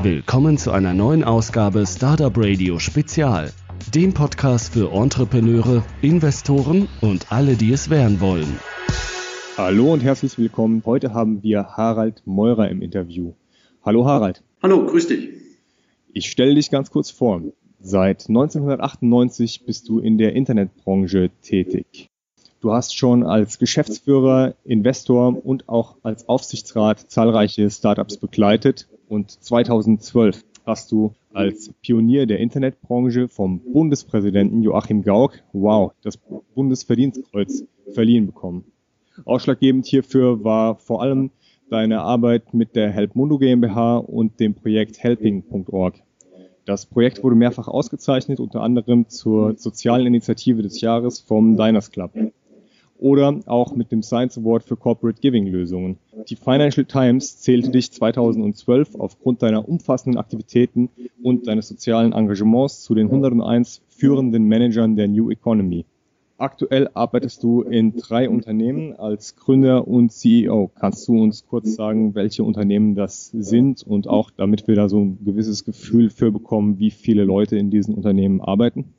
Willkommen zu einer neuen Ausgabe Startup Radio Spezial, dem Podcast für Entrepreneure, Investoren und alle, die es werden wollen. Hallo und herzlich willkommen. Heute haben wir Harald Meurer im Interview. Hallo Harald. Hallo, grüß dich. Ich stelle dich ganz kurz vor. Seit 1998 bist du in der Internetbranche tätig. Du hast schon als Geschäftsführer, Investor und auch als Aufsichtsrat zahlreiche Startups begleitet und 2012 hast du als Pionier der Internetbranche vom Bundespräsidenten Joachim Gauck, wow, das Bundesverdienstkreuz verliehen bekommen. Ausschlaggebend hierfür war vor allem deine Arbeit mit der Helpmundo GmbH und dem Projekt helping.org. Das Projekt wurde mehrfach ausgezeichnet, unter anderem zur sozialen Initiative des Jahres vom Diners Club oder auch mit dem Science Award für Corporate Giving Lösungen. Die Financial Times zählte dich 2012 aufgrund deiner umfassenden Aktivitäten und deines sozialen Engagements zu den 101 führenden Managern der New Economy. Aktuell arbeitest du in drei Unternehmen als Gründer und CEO. Kannst du uns kurz sagen, welche Unternehmen das sind und auch damit wir da so ein gewisses Gefühl für bekommen, wie viele Leute in diesen Unternehmen arbeiten?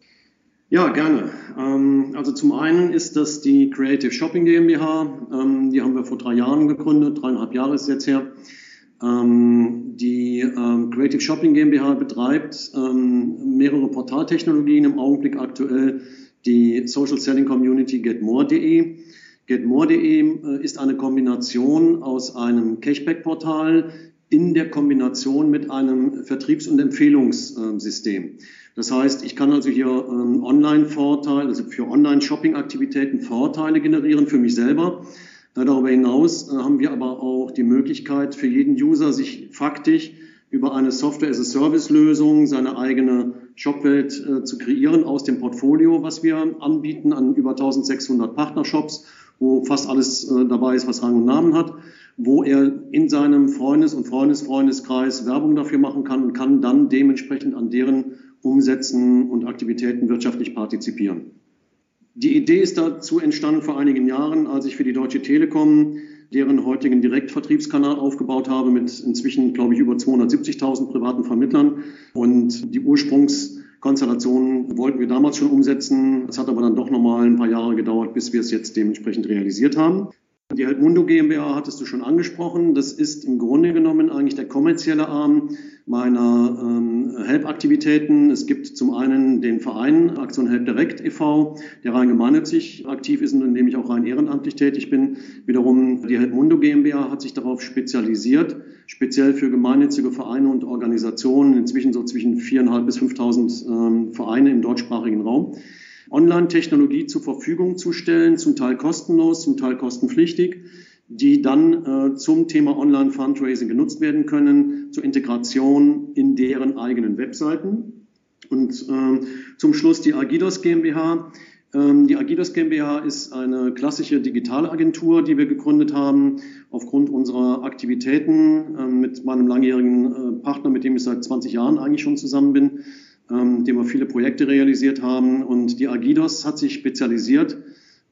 Ja, gerne. Ähm, also zum einen ist das die Creative Shopping GmbH. Ähm, die haben wir vor drei Jahren gegründet, dreieinhalb Jahre ist jetzt her. Ähm, die Creative Shopping GmbH betreibt mehrere Portaltechnologien, im Augenblick aktuell die Social Selling Community getmore.de. Getmore.de äh, ist eine Kombination aus einem Cashback-Portal in der Kombination mit einem Vertriebs- und Empfehlungssystem. Das heißt, ich kann also hier ähm, Online-Vorteile, also für Online-Shopping-Aktivitäten Vorteile generieren für mich selber. Äh, darüber hinaus äh, haben wir aber auch die Möglichkeit für jeden User, sich faktisch über eine Software-as-a-Service-Lösung seine eigene Shopwelt äh, zu kreieren aus dem Portfolio, was wir anbieten an über 1600 Partnershops, wo fast alles dabei ist, was Rang und Namen hat, wo er in seinem Freundes- und Freundesfreundeskreis Werbung dafür machen kann und kann dann dementsprechend an deren Umsätzen und Aktivitäten wirtschaftlich partizipieren. Die Idee ist dazu entstanden vor einigen Jahren, als ich für die Deutsche Telekom deren heutigen Direktvertriebskanal aufgebaut habe mit inzwischen, glaube ich, über 270.000 privaten Vermittlern. Und die Ursprungskonstellation wollten wir damals schon umsetzen. Es hat aber dann doch nochmal ein paar Jahre gedauert, bis wir es jetzt dementsprechend realisiert haben. Die Helpmundo GmbH hattest du schon angesprochen. Das ist im Grunde genommen eigentlich der kommerzielle Arm meiner ähm, Help-Aktivitäten. Es gibt zum einen den Verein Aktion Help Direkt e.V., der rein gemeinnützig aktiv ist und in dem ich auch rein ehrenamtlich tätig bin. Wiederum die Helpmundo GmbH hat sich darauf spezialisiert, speziell für gemeinnützige Vereine und Organisationen, inzwischen so zwischen 4.500 bis 5.000 ähm, Vereine im deutschsprachigen Raum Online-Technologie zur Verfügung zu stellen, zum Teil kostenlos, zum Teil kostenpflichtig, die dann äh, zum Thema Online-Fundraising genutzt werden können, zur Integration in deren eigenen Webseiten. Und äh, zum Schluss die Agidos GmbH. Ähm, die Agidos GmbH ist eine klassische Digitalagentur, die wir gegründet haben, aufgrund unserer Aktivitäten äh, mit meinem langjährigen äh, Partner, mit dem ich seit 20 Jahren eigentlich schon zusammen bin ähm, dem wir viele Projekte realisiert haben. Und die Agidos hat sich spezialisiert,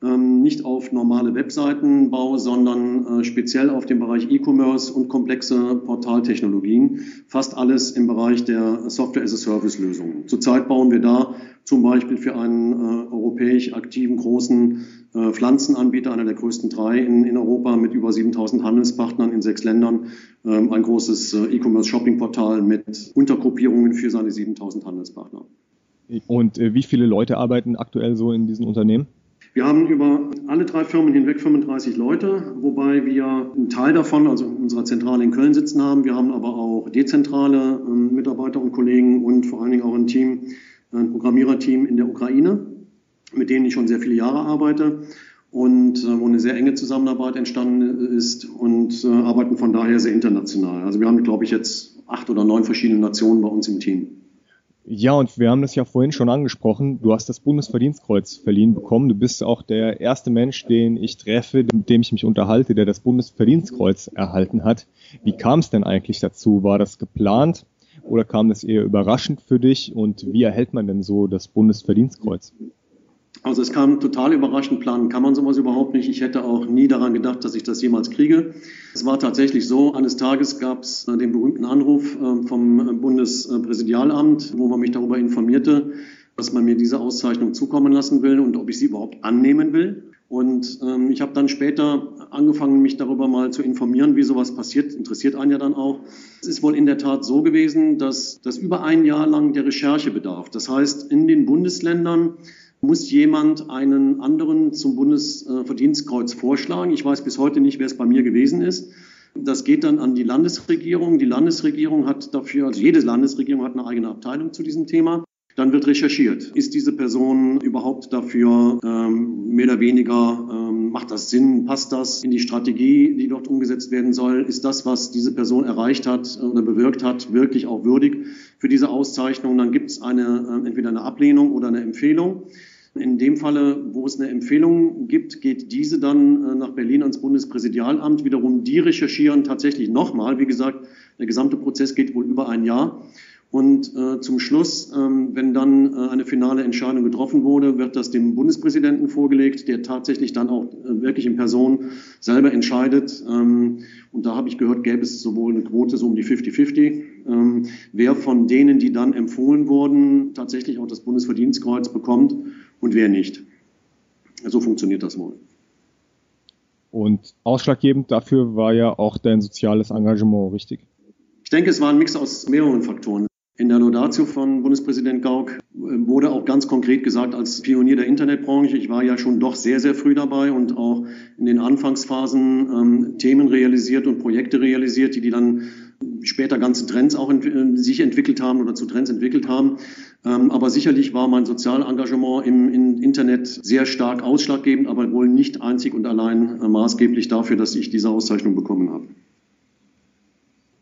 ähm, nicht auf normale Webseitenbau, sondern äh, speziell auf den Bereich E-Commerce und komplexe Portaltechnologien. Fast alles im Bereich der Software-as-a-Service-Lösungen. Zurzeit bauen wir da zum Beispiel für einen äh, europäisch aktiven großen äh, Pflanzenanbieter, einer der größten drei in, in Europa mit über 7000 Handelspartnern in sechs Ländern, ähm, ein großes äh, E-Commerce-Shopping-Portal mit Untergruppierungen für seine 7000 Handelspartner. Und äh, wie viele Leute arbeiten aktuell so in diesen Unternehmen? Wir haben über alle drei Firmen hinweg 35 Leute, wobei wir einen Teil davon, also unserer Zentrale in Köln sitzen haben. Wir haben aber auch dezentrale äh, Mitarbeiter und Kollegen und vor allen Dingen auch ein Team, ein Programmiererteam in der Ukraine mit denen ich schon sehr viele Jahre arbeite und äh, wo eine sehr enge Zusammenarbeit entstanden ist und äh, arbeiten von daher sehr international. Also wir haben, glaube ich, jetzt acht oder neun verschiedene Nationen bei uns im Team. Ja, und wir haben das ja vorhin schon angesprochen. Du hast das Bundesverdienstkreuz verliehen bekommen. Du bist auch der erste Mensch, den ich treffe, mit dem ich mich unterhalte, der das Bundesverdienstkreuz erhalten hat. Wie kam es denn eigentlich dazu? War das geplant oder kam das eher überraschend für dich? Und wie erhält man denn so das Bundesverdienstkreuz? Also es kam total überraschend, planen kann man sowas überhaupt nicht. Ich hätte auch nie daran gedacht, dass ich das jemals kriege. Es war tatsächlich so, eines Tages gab es den berühmten Anruf vom Bundespräsidialamt, wo man mich darüber informierte, dass man mir diese Auszeichnung zukommen lassen will und ob ich sie überhaupt annehmen will. Und ähm, ich habe dann später angefangen, mich darüber mal zu informieren, wie sowas passiert. Interessiert einen ja dann auch. Es ist wohl in der Tat so gewesen, dass das über ein Jahr lang der Recherche bedarf. Das heißt, in den Bundesländern muss jemand einen anderen zum Bundesverdienstkreuz vorschlagen. Ich weiß bis heute nicht, wer es bei mir gewesen ist. Das geht dann an die Landesregierung. Die Landesregierung hat dafür, also jede Landesregierung hat eine eigene Abteilung zu diesem Thema. Dann wird recherchiert. Ist diese Person überhaupt dafür ähm, mehr oder weniger, ähm, macht das Sinn, passt das in die Strategie, die dort umgesetzt werden soll? Ist das, was diese Person erreicht hat oder bewirkt hat, wirklich auch würdig für diese Auszeichnung? Dann gibt es eine, äh, entweder eine Ablehnung oder eine Empfehlung. In dem Falle, wo es eine Empfehlung gibt, geht diese dann äh, nach Berlin ans Bundespräsidialamt. Wiederum die recherchieren tatsächlich nochmal. Wie gesagt, der gesamte Prozess geht wohl über ein Jahr. Und äh, zum Schluss, ähm, wenn dann äh, eine finale Entscheidung getroffen wurde, wird das dem Bundespräsidenten vorgelegt, der tatsächlich dann auch äh, wirklich in Person selber entscheidet. Ähm, und da habe ich gehört, gäbe es sowohl eine Quote so um die 50-50, ähm, wer von denen, die dann empfohlen wurden, tatsächlich auch das Bundesverdienstkreuz bekommt und wer nicht. So funktioniert das wohl. Und ausschlaggebend dafür war ja auch dein soziales Engagement, richtig? Ich denke, es war ein Mix aus mehreren Faktoren. In der Laudatio von Bundespräsident Gauck äh, wurde auch ganz konkret gesagt, als Pionier der Internetbranche, ich war ja schon doch sehr, sehr früh dabei und auch in den Anfangsphasen ähm, Themen realisiert und Projekte realisiert, die, die dann später ganze Trends auch ent äh, sich entwickelt haben oder zu Trends entwickelt haben. Ähm, aber sicherlich war mein Sozialengagement im, im, Internet sehr stark ausschlaggebend, aber wohl nicht einzig und allein äh, maßgeblich dafür, dass ich diese Auszeichnung bekommen habe.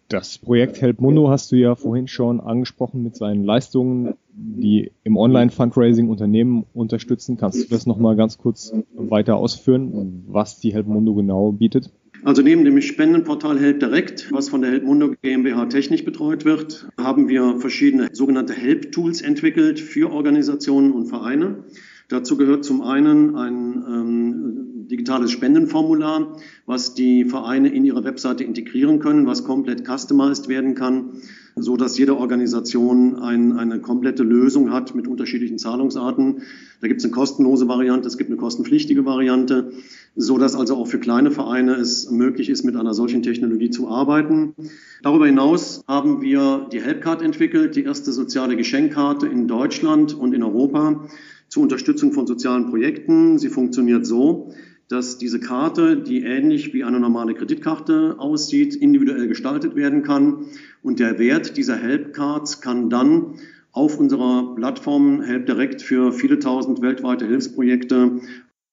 Das Projekt Help Mundo hast du ja vorhin schon angesprochen mit seinen Leistungen, die im Online-Fundraising Unternehmen unterstützen. Kannst du das nochmal ganz kurz weiter ausführen, was die Help Mundo genau bietet? Also neben dem Spendenportal Help Direct, was von der Help Mundo GmbH technisch betreut wird, haben wir verschiedene sogenannte Help Tools entwickelt für Organisationen und Vereine. Dazu gehört zum einen ein ähm, digitales Spendenformular, was die Vereine in ihre Webseite integrieren können, was komplett customized werden kann, so dass jede Organisation ein, eine komplette Lösung hat mit unterschiedlichen Zahlungsarten. Da gibt es eine kostenlose Variante, es gibt eine kostenpflichtige Variante, so dass also auch für kleine Vereine es möglich ist, mit einer solchen Technologie zu arbeiten. Darüber hinaus haben wir die Helpcard entwickelt, die erste soziale Geschenkkarte in Deutschland und in Europa zur Unterstützung von sozialen Projekten. Sie funktioniert so, dass diese Karte, die ähnlich wie eine normale Kreditkarte aussieht, individuell gestaltet werden kann. Und der Wert dieser Help-Cards kann dann auf unserer Plattform Help Direct für viele tausend weltweite Hilfsprojekte.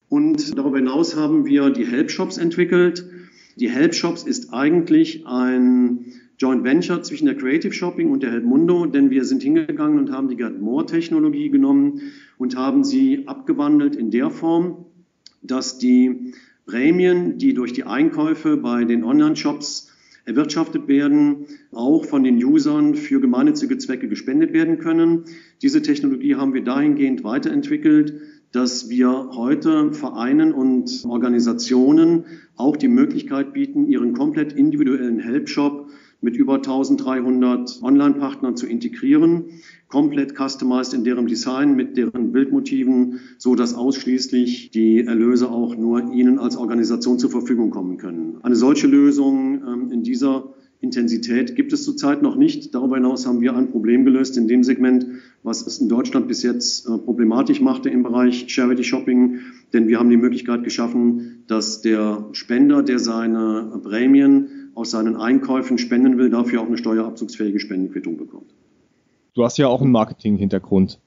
Und darüber hinaus haben wir die Help Shops entwickelt. Die Help Shops ist eigentlich ein Joint Venture zwischen der Creative Shopping und der Helpmundo, denn wir sind hingegangen und haben die Get More Technologie genommen und haben sie abgewandelt in der Form, dass die Prämien, die durch die Einkäufe bei den Online-Shops erwirtschaftet werden, auch von den Usern für gemeinnützige Zwecke gespendet werden können. Diese Technologie haben wir dahingehend weiterentwickelt, dass wir heute Vereinen und Organisationen auch die Möglichkeit bieten, ihren komplett individuellen Helpshop mit über 1300 Online-Partnern zu integrieren, komplett customized in deren Design, mit deren Bildmotiven, so dass ausschließlich die Erlöse auch nur Ihnen als Organisation zur Verfügung kommen können. Eine solche Lösung ähm, in dieser Intensität gibt es zurzeit noch nicht. Darüber hinaus haben wir ein Problem gelöst in dem Segment, was es in Deutschland bis jetzt äh, problematisch machte im Bereich Charity Shopping. Denn wir haben die Möglichkeit geschaffen, dass der Spender, der seine Prämien aus seinen Einkäufen spenden will, dafür auch eine steuerabzugsfähige Spendenquittung bekommt. Du hast ja auch einen Marketing-Hintergrund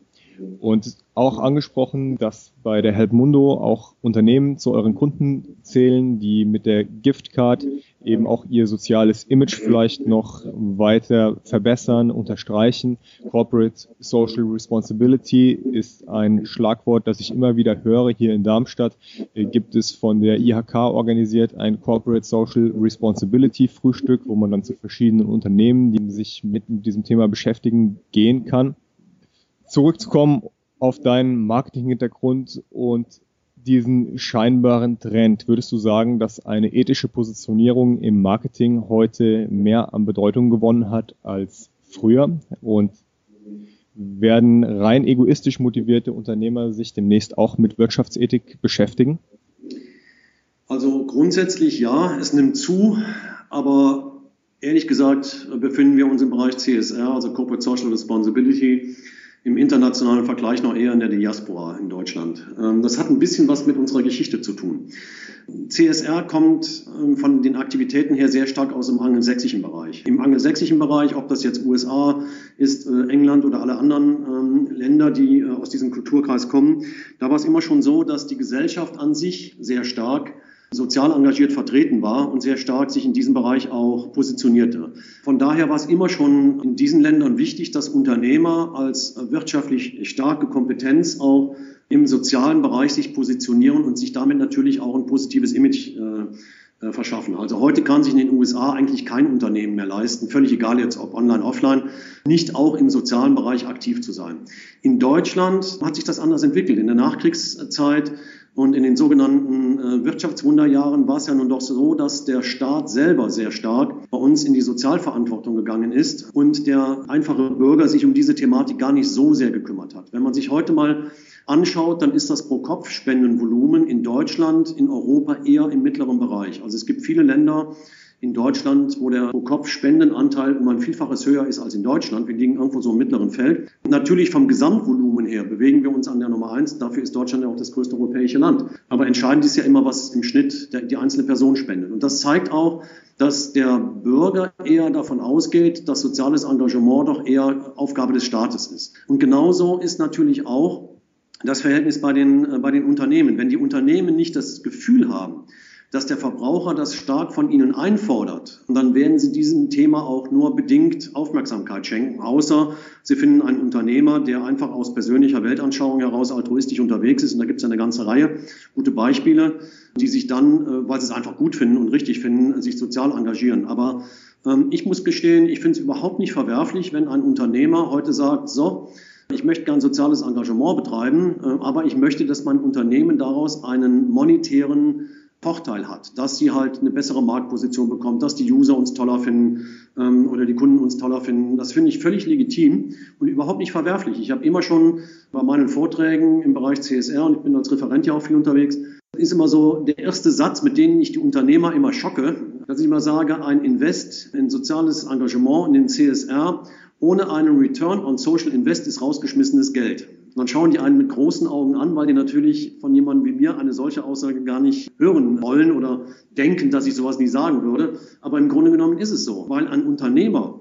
und auch angesprochen, dass bei der Helpmundo auch Unternehmen zu euren Kunden zählen, die mit der Giftcard eben auch ihr soziales Image vielleicht noch weiter verbessern, unterstreichen. Corporate Social Responsibility ist ein Schlagwort, das ich immer wieder höre. Hier in Darmstadt äh, gibt es von der IHK organisiert ein Corporate Social Responsibility Frühstück, wo man dann zu verschiedenen Unternehmen, die sich mit diesem Thema beschäftigen, gehen kann. Zurückzukommen auf deinen Marketinghintergrund und diesen scheinbaren Trend, würdest du sagen, dass eine ethische Positionierung im Marketing heute mehr an Bedeutung gewonnen hat als früher? Und werden rein egoistisch motivierte Unternehmer sich demnächst auch mit Wirtschaftsethik beschäftigen? Also grundsätzlich ja, es nimmt zu, aber ehrlich gesagt befinden wir uns im Bereich CSR, also Corporate Social Responsibility, im internationalen Vergleich noch eher in der Diaspora in Deutschland. Ähm, das hat ein bisschen was mit unserer Geschichte zu tun. CSR kommt ähm, von den Aktivitäten her sehr stark aus dem angelsächsischen Bereich. Im angelsächsischen Bereich, ob das jetzt USA ist, äh, England oder alle anderen ähm, Länder, die äh, aus diesem Kulturkreis kommen, da war es immer schon so, dass die Gesellschaft an sich sehr stark sozial engagiert vertreten war und sehr stark sich in diesem Bereich auch positionierte. Von daher war es immer schon in diesen Ländern wichtig, dass Unternehmer als wirtschaftlich starke Kompetenz auch im sozialen Bereich sich positionieren und sich damit natürlich auch ein positives Image äh, äh verschaffen. Also heute kann sich in den USA eigentlich kein Unternehmen mehr leisten, völlig egal jetzt ob online, offline, nicht auch im sozialen Bereich aktiv zu sein. In Deutschland hat sich das anders entwickelt. In der Nachkriegszeit und in den sogenannten äh, Wirtschaftswunderjahren war es ja nun doch so, dass der Staat selber sehr stark bei uns in die Sozialverantwortung gegangen ist und der einfache Bürger sich um diese Thematik gar nicht so sehr gekümmert hat. Wenn man sich heute mal anschaut, dann ist das Pro-Kopf-Spendenvolumen in Deutschland, in Europa eher im mittleren Bereich. Also es gibt viele Länder, in Deutschland, wo der Pro-Kopf-Spendenanteil um ein Vielfaches höher ist als in Deutschland. Wir liegen irgendwo so im mittleren Feld. Natürlich vom Gesamtvolumen her bewegen wir uns an der Nummer eins. Dafür ist Deutschland ja auch das größte europäische Land. Aber entscheidend ist ja immer, was im Schnitt der, die einzelne Person spendet. Und das zeigt auch, dass der Bürger eher davon ausgeht, dass soziales Engagement doch eher Aufgabe des Staates ist. Und genauso ist natürlich auch das Verhältnis bei den, äh, bei den Unternehmen. Wenn die Unternehmen nicht das Gefühl haben, dass der Verbraucher das stark von ihnen einfordert. Und dann werden sie diesem Thema auch nur bedingt Aufmerksamkeit schenken, außer sie finden einen Unternehmer, der einfach aus persönlicher Weltanschauung heraus altruistisch unterwegs ist. Und da gibt es eine ganze Reihe gute Beispiele, die sich dann, äh, weil sie es einfach gut finden und richtig finden, sich sozial engagieren. Aber ähm, ich muss gestehen, ich finde es überhaupt nicht verwerflich, wenn ein Unternehmer heute sagt, so, ich möchte gern soziales Engagement betreiben, äh, aber ich möchte, dass mein Unternehmen daraus einen monetären Vorteil hat, dass sie halt eine bessere Marktposition bekommt, dass die User uns toller finden ähm, oder die Kunden uns toller finden. Das finde ich völlig legitim und überhaupt nicht verwerflich. Ich habe immer schon bei meinen Vorträgen im Bereich CSR und ich bin als Referent ja auch viel unterwegs, ist immer so der erste Satz, mit dem ich die Unternehmer immer schocke, dass ich immer sage, ein Invest in soziales Engagement in den CSR ohne einen Return on Social Invest ist rausgeschmissenes Geld. Dann schauen die einen mit großen Augen an, weil die natürlich von jemandem wie mir eine solche Aussage gar nicht hören wollen oder denken, dass ich sowas nie sagen würde. Aber im Grunde genommen ist es so, weil ein Unternehmer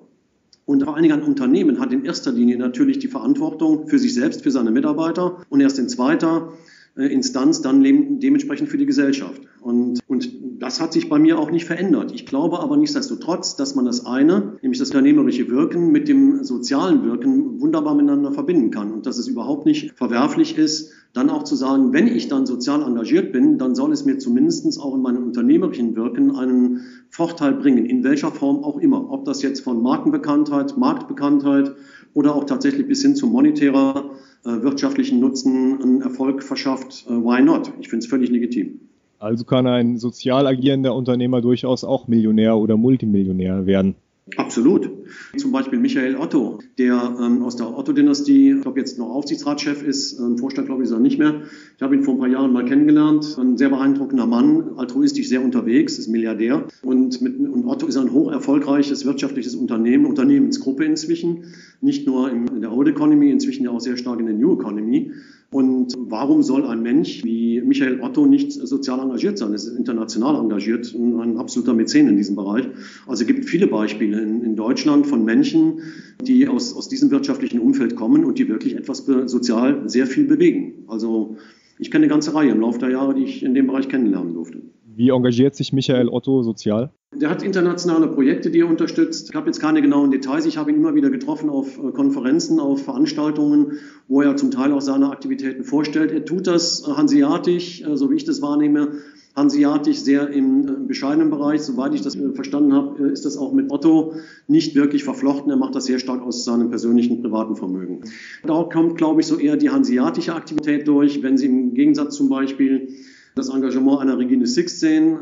und vor allen Dingen ein Unternehmen hat in erster Linie natürlich die Verantwortung für sich selbst, für seine Mitarbeiter und erst in zweiter äh, Instanz dann dementsprechend für die Gesellschaft. Und, und das hat sich bei mir auch nicht verändert. Ich glaube aber nichtsdestotrotz, dass man das eine, nämlich das unternehmerische Wirken mit dem sozialen Wirken wunderbar miteinander verbinden kann und dass es überhaupt nicht verwerflich ist, dann auch zu sagen, wenn ich dann sozial engagiert bin, dann soll es mir zumindest auch in meinem unternehmerischen Wirken einen Vorteil bringen, in welcher Form auch immer. Ob das jetzt von Markenbekanntheit, Marktbekanntheit oder auch tatsächlich bis hin zu monetärer äh, wirtschaftlichen Nutzen einen Erfolg verschafft, äh, why not? Ich finde es völlig legitim. Also kann ein sozial agierender Unternehmer durchaus auch Millionär oder Multimillionär werden. Absolut. Zum Beispiel Michael Otto, der ähm, aus der Otto-Dynastie, ich glaube jetzt noch Aufsichtsratschef ist, ähm, Vorstand glaube ich ist er nicht mehr. Ich habe ihn vor ein paar Jahren mal kennengelernt. Ein sehr beeindruckender Mann, altruistisch sehr unterwegs, ist Milliardär. Und, mit, und Otto ist ein hoch erfolgreiches wirtschaftliches Unternehmen, Unternehmensgruppe inzwischen. Nicht nur in der Old Economy, inzwischen ja auch sehr stark in der New Economy. Und warum soll ein Mensch wie Michael Otto nicht sozial engagiert sein? Er ist international engagiert und ein absoluter Mäzen in diesem Bereich. Also es gibt viele Beispiele in, in Deutschland von Menschen, die aus, aus diesem wirtschaftlichen Umfeld kommen und die wirklich etwas sozial sehr viel bewegen. Also ich kenne eine ganze Reihe im Laufe der Jahre, die ich in dem Bereich kennenlernen durfte. Wie engagiert sich Michael Otto sozial? Der hat internationale Projekte, die er unterstützt. Ich habe jetzt keine genauen Details. Ich habe ihn immer wieder getroffen auf äh, Konferenzen, auf Veranstaltungen, wo er zum Teil auch seine Aktivitäten vorstellt. Er tut das äh, hanseatisch, äh, so wie ich das wahrnehme, hanseatisch, sehr im bescheidenen Bereich. Soweit ich das verstanden habe, ist das auch mit Otto nicht wirklich verflochten. Er macht das sehr stark aus seinem persönlichen privaten Vermögen. Da kommt, glaube ich, so eher die hanseatische Aktivität durch, wenn Sie im Gegensatz zum Beispiel das Engagement einer Regine Sixt sehen,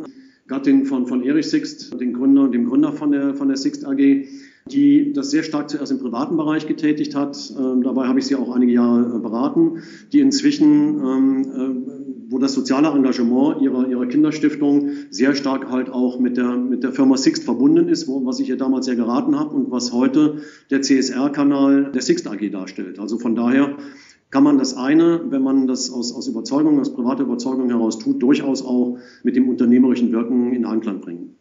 Gattin von, von Erich Sixt, dem Gründer, dem Gründer von der, von der Sixt AG die das sehr stark zuerst im privaten Bereich getätigt hat. Ähm, dabei habe ich sie auch einige Jahre äh, beraten, die inzwischen, ähm, äh, wo das soziale Engagement ihrer, ihrer Kinderstiftung sehr stark halt auch mit der, mit der Firma Sixt verbunden ist, wo, was ich ihr damals sehr geraten habe und was heute der CSR-Kanal der Sixt AG darstellt. Also von daher kann man das eine, wenn man das aus, aus Überzeugung, aus privater Überzeugung heraus tut, durchaus auch mit dem unternehmerischen Wirken in Einklang bringen.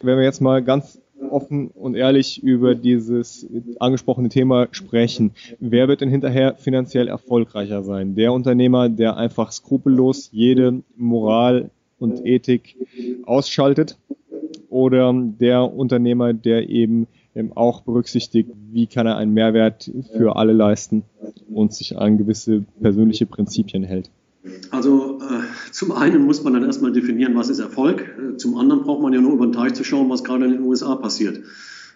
Wenn wir jetzt mal ganz offen und ehrlich über dieses angesprochene Thema sprechen. Wer wird denn hinterher finanziell erfolgreicher sein? Der Unternehmer, der einfach skrupellos jede Moral und Ethik ausschaltet oder der Unternehmer, der eben auch berücksichtigt, wie kann er einen Mehrwert für alle leisten und sich an gewisse persönliche Prinzipien hält? Also äh, zum einen muss man dann erstmal definieren, was ist Erfolg. Äh, zum anderen braucht man ja nur über den Teich zu schauen, was gerade in den USA passiert.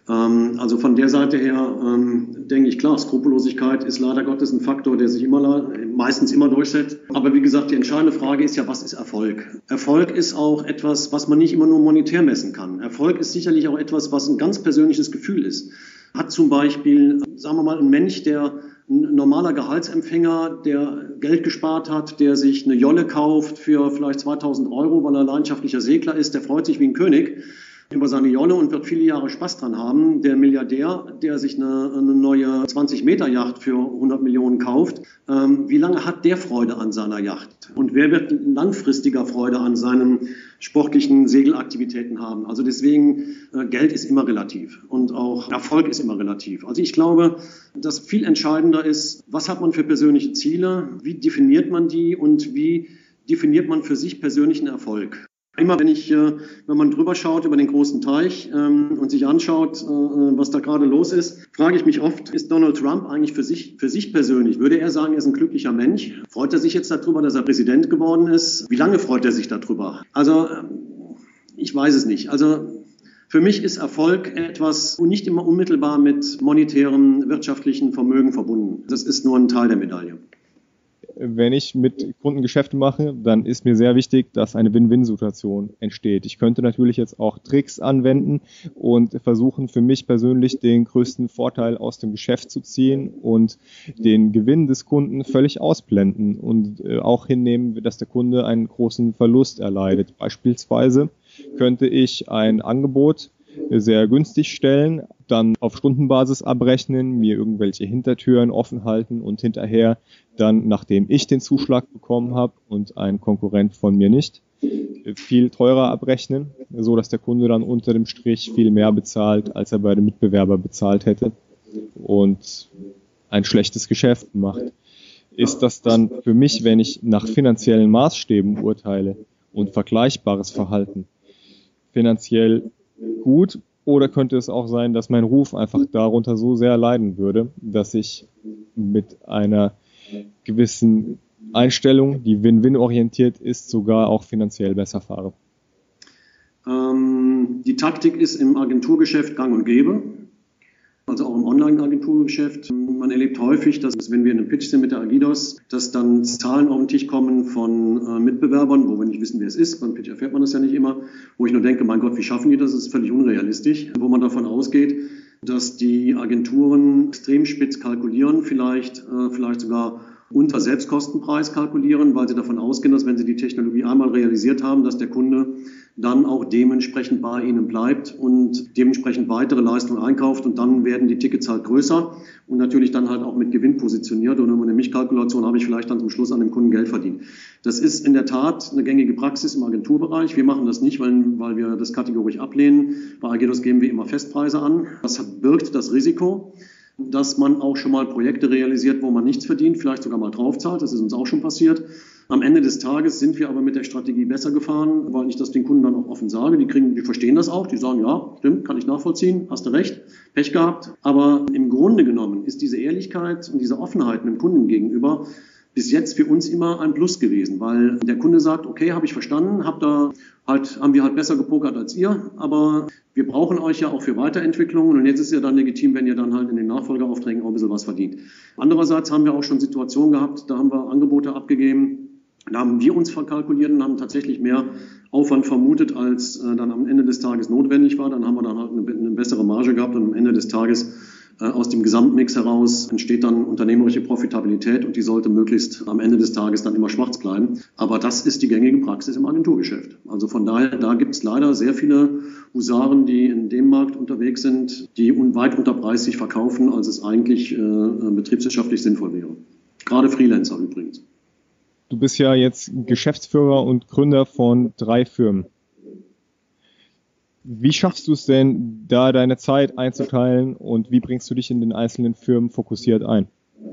Ähm, also von der Seite her ähm, denke ich klar, Skrupellosigkeit ist leider Gottes ein Faktor, der sich immer meistens immer durchsetzt. Aber wie gesagt, die entscheidende Frage ist ja, was ist Erfolg? Erfolg ist auch etwas, was man nicht immer nur monetär messen kann. Erfolg ist sicherlich auch etwas, was ein ganz persönliches Gefühl ist. Hat zum Beispiel, sagen wir mal, ein Mensch, der ein normaler Gehaltsempfänger, der Geld gespart hat, der sich eine Jolle kauft für vielleicht 2000 Euro, weil er leidenschaftlicher Segler ist, der freut sich wie ein König über seine Jolle und wird viele Jahre Spaß dran haben. Der Milliardär, der sich eine, eine neue 20 Meter Yacht für 100 Millionen kauft, ähm, wie lange hat der Freude an seiner Yacht? Und wer wird langfristiger Freude an seinen sportlichen Segelaktivitäten haben? Also deswegen, äh, Geld ist immer relativ und auch Erfolg ist immer relativ. Also ich glaube, dass viel entscheidender ist, was hat man für persönliche Ziele, wie definiert man die und wie definiert man für sich persönlichen Erfolg? Immer wenn ich, äh, wenn man drüber schaut über den großen Teich ähm, und sich anschaut, äh, was da gerade los ist, frage ich mich oft, ist Donald Trump eigentlich für sich, für sich persönlich, würde er sagen, er ist ein glücklicher Mensch? Freut er sich jetzt darüber, dass er Präsident geworden ist? Wie lange freut er sich darüber? Also, ähm, ich weiß es nicht. Also, für mich ist Erfolg etwas nicht immer unmittelbar mit monetärem wirtschaftlichen Vermögen verbunden. Das ist nur ein Teil der Medaille wenn ich mit Kunden Geschäfte mache, dann ist mir sehr wichtig, dass eine Win-Win-Situation entsteht. Ich könnte natürlich jetzt auch Tricks anwenden und versuchen für mich persönlich den größten Vorteil aus dem Geschäft zu ziehen und den Gewinn des Kunden völlig ausblenden und äh, auch hinnehmen, dass der Kunde einen großen Verlust erleidet. Beispielsweise könnte ich ein Angebot sehr günstig stellen, dann auf Stundenbasis abrechnen, mir irgendwelche Hintertüren offen halten und hinterher dann, nachdem ich den Zuschlag bekommen habe und ein Konkurrent von mir nicht, viel teurer abrechnen, so dass der Kunde dann unter dem Strich viel mehr bezahlt, als er bei dem Mitbewerber bezahlt hätte und ein schlechtes Geschäft macht. Ist das dann für mich, wenn ich nach finanziellen Maßstäben urteile und vergleichbares Verhalten, finanziell gut oder könnte es auch sein, dass mein Ruf einfach darunter so sehr leiden würde, dass ich mit einer gewissen Einstellung, die Win-Win orientiert ist, sogar auch finanziell besser fahre? Ähm, die Taktik ist im Agenturgeschäft gang und gäbe also auch im Online-Agenturgeschäft. Man erlebt häufig, dass wenn wir in einem Pitch sind mit der Agidos, dass dann Zahlen auf den Tisch kommen von äh, Mitbewerbern, wo wir nicht wissen, wer es ist. Beim Pitch erfährt man das ja nicht immer. Wo ich nur denke, mein Gott, wie schaffen die das? Das ist völlig unrealistisch. Wo man davon ausgeht, dass die Agenturen extrem spitz kalkulieren, vielleicht, äh, vielleicht sogar unter Selbstkostenpreis kalkulieren, weil sie davon ausgehen, dass wenn sie die Technologie einmal realisiert haben, dass der Kunde dann auch dementsprechend bei ihnen bleibt und dementsprechend weitere Leistungen einkauft und dann werden die Tickets halt größer und natürlich dann halt auch mit Gewinn positioniert und über eine Mischkalkulation habe ich vielleicht dann zum Schluss an dem Kunden Geld verdient. Das ist in der Tat eine gängige Praxis im Agenturbereich. Wir machen das nicht, weil, weil wir das kategorisch ablehnen. Bei Agedos geben wir immer Festpreise an. Das birgt das Risiko dass man auch schon mal Projekte realisiert, wo man nichts verdient, vielleicht sogar mal draufzahlt. Das ist uns auch schon passiert. Am Ende des Tages sind wir aber mit der Strategie besser gefahren, weil ich das den Kunden dann auch offen sage. Die kriegen, die verstehen das auch. Die sagen, ja, stimmt, kann ich nachvollziehen, hast du recht, Pech gehabt. Aber im Grunde genommen ist diese Ehrlichkeit und diese Offenheit dem Kunden gegenüber bis jetzt für uns immer ein Plus gewesen, weil der Kunde sagt, okay, habe ich verstanden, hab da halt, haben wir halt besser gepokert als ihr, aber wir brauchen euch ja auch für Weiterentwicklungen und jetzt ist ja dann legitim, wenn ihr dann halt in den Nachfolgeaufträgen auch ein bisschen was verdient. Andererseits haben wir auch schon Situationen gehabt, da haben wir Angebote abgegeben, da haben wir uns verkalkuliert und haben tatsächlich mehr Aufwand vermutet, als äh, dann am Ende des Tages notwendig war. Dann haben wir dann halt eine, eine bessere Marge gehabt und am Ende des Tages äh, aus dem Gesamtmix heraus entsteht dann unternehmerische Profitabilität und die sollte möglichst am Ende des Tages dann immer schwarz bleiben. Aber das ist die gängige Praxis im Agenturgeschäft. Also von daher, da gibt es leider sehr viele Husaren, die in dem Markt unterwegs sind, die weit unter Preis sich verkaufen, als es eigentlich äh, äh betriebswirtschaftlich sinnvoll wäre. Gerade Freelancer übrigens. Du bist ja jetzt Geschäftsführer und Gründer von drei Firmen. Wie schaffst du es denn, da deine Zeit einzuteilen und wie bringst du dich in den einzelnen Firmen fokussiert ein?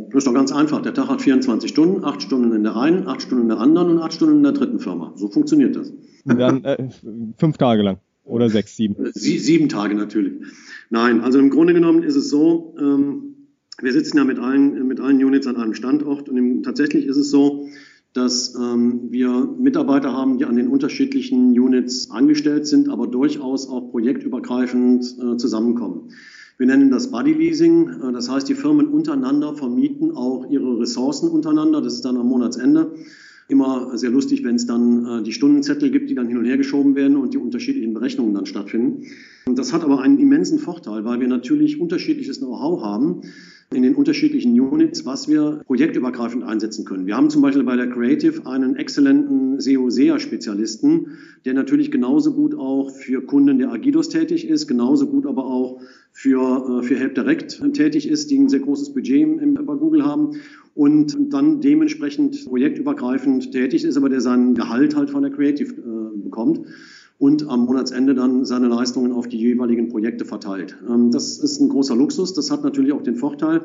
Das ist doch ganz einfach. Der Tag hat 24 Stunden, acht Stunden in der einen, acht Stunden in der anderen und acht Stunden in der dritten Firma. So funktioniert das. Dann äh, fünf Tage lang oder sechs, sieben? Sie, sieben Tage natürlich. Nein, also im Grunde genommen ist es so, ähm, wir sitzen ja mit allen, mit allen Units an einem Standort und im, tatsächlich ist es so, dass ähm, wir Mitarbeiter haben, die an den unterschiedlichen Units angestellt sind, aber durchaus auch projektübergreifend äh, zusammenkommen. Wir nennen das Buddy Leasing. Äh, das heißt, die Firmen untereinander vermieten auch ihre Ressourcen untereinander. Das ist dann am Monatsende immer sehr lustig, wenn es dann äh, die Stundenzettel gibt, die dann hin und her geschoben werden und die unterschiedlichen Berechnungen dann stattfinden. Und das hat aber einen immensen Vorteil, weil wir natürlich unterschiedliches Know-how haben in den unterschiedlichen Units, was wir projektübergreifend einsetzen können. Wir haben zum Beispiel bei der Creative einen exzellenten SEO-SEA-Spezialisten, der natürlich genauso gut auch für Kunden der Agidos tätig ist, genauso gut aber auch für, äh, für Help Direct tätig ist, die ein sehr großes Budget im, bei Google haben und dann dementsprechend projektübergreifend tätig ist, aber der sein Gehalt halt von der Creative äh, bekommt und am Monatsende dann seine Leistungen auf die jeweiligen Projekte verteilt. Ähm, das ist ein großer Luxus. Das hat natürlich auch den Vorteil,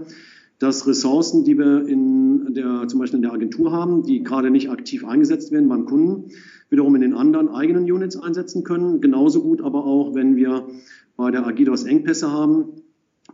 dass Ressourcen, die wir in der, zum Beispiel in der Agentur haben, die gerade nicht aktiv eingesetzt werden beim Kunden, wiederum in den anderen eigenen Units einsetzen können. Genauso gut aber auch, wenn wir bei der Agidos Engpässe haben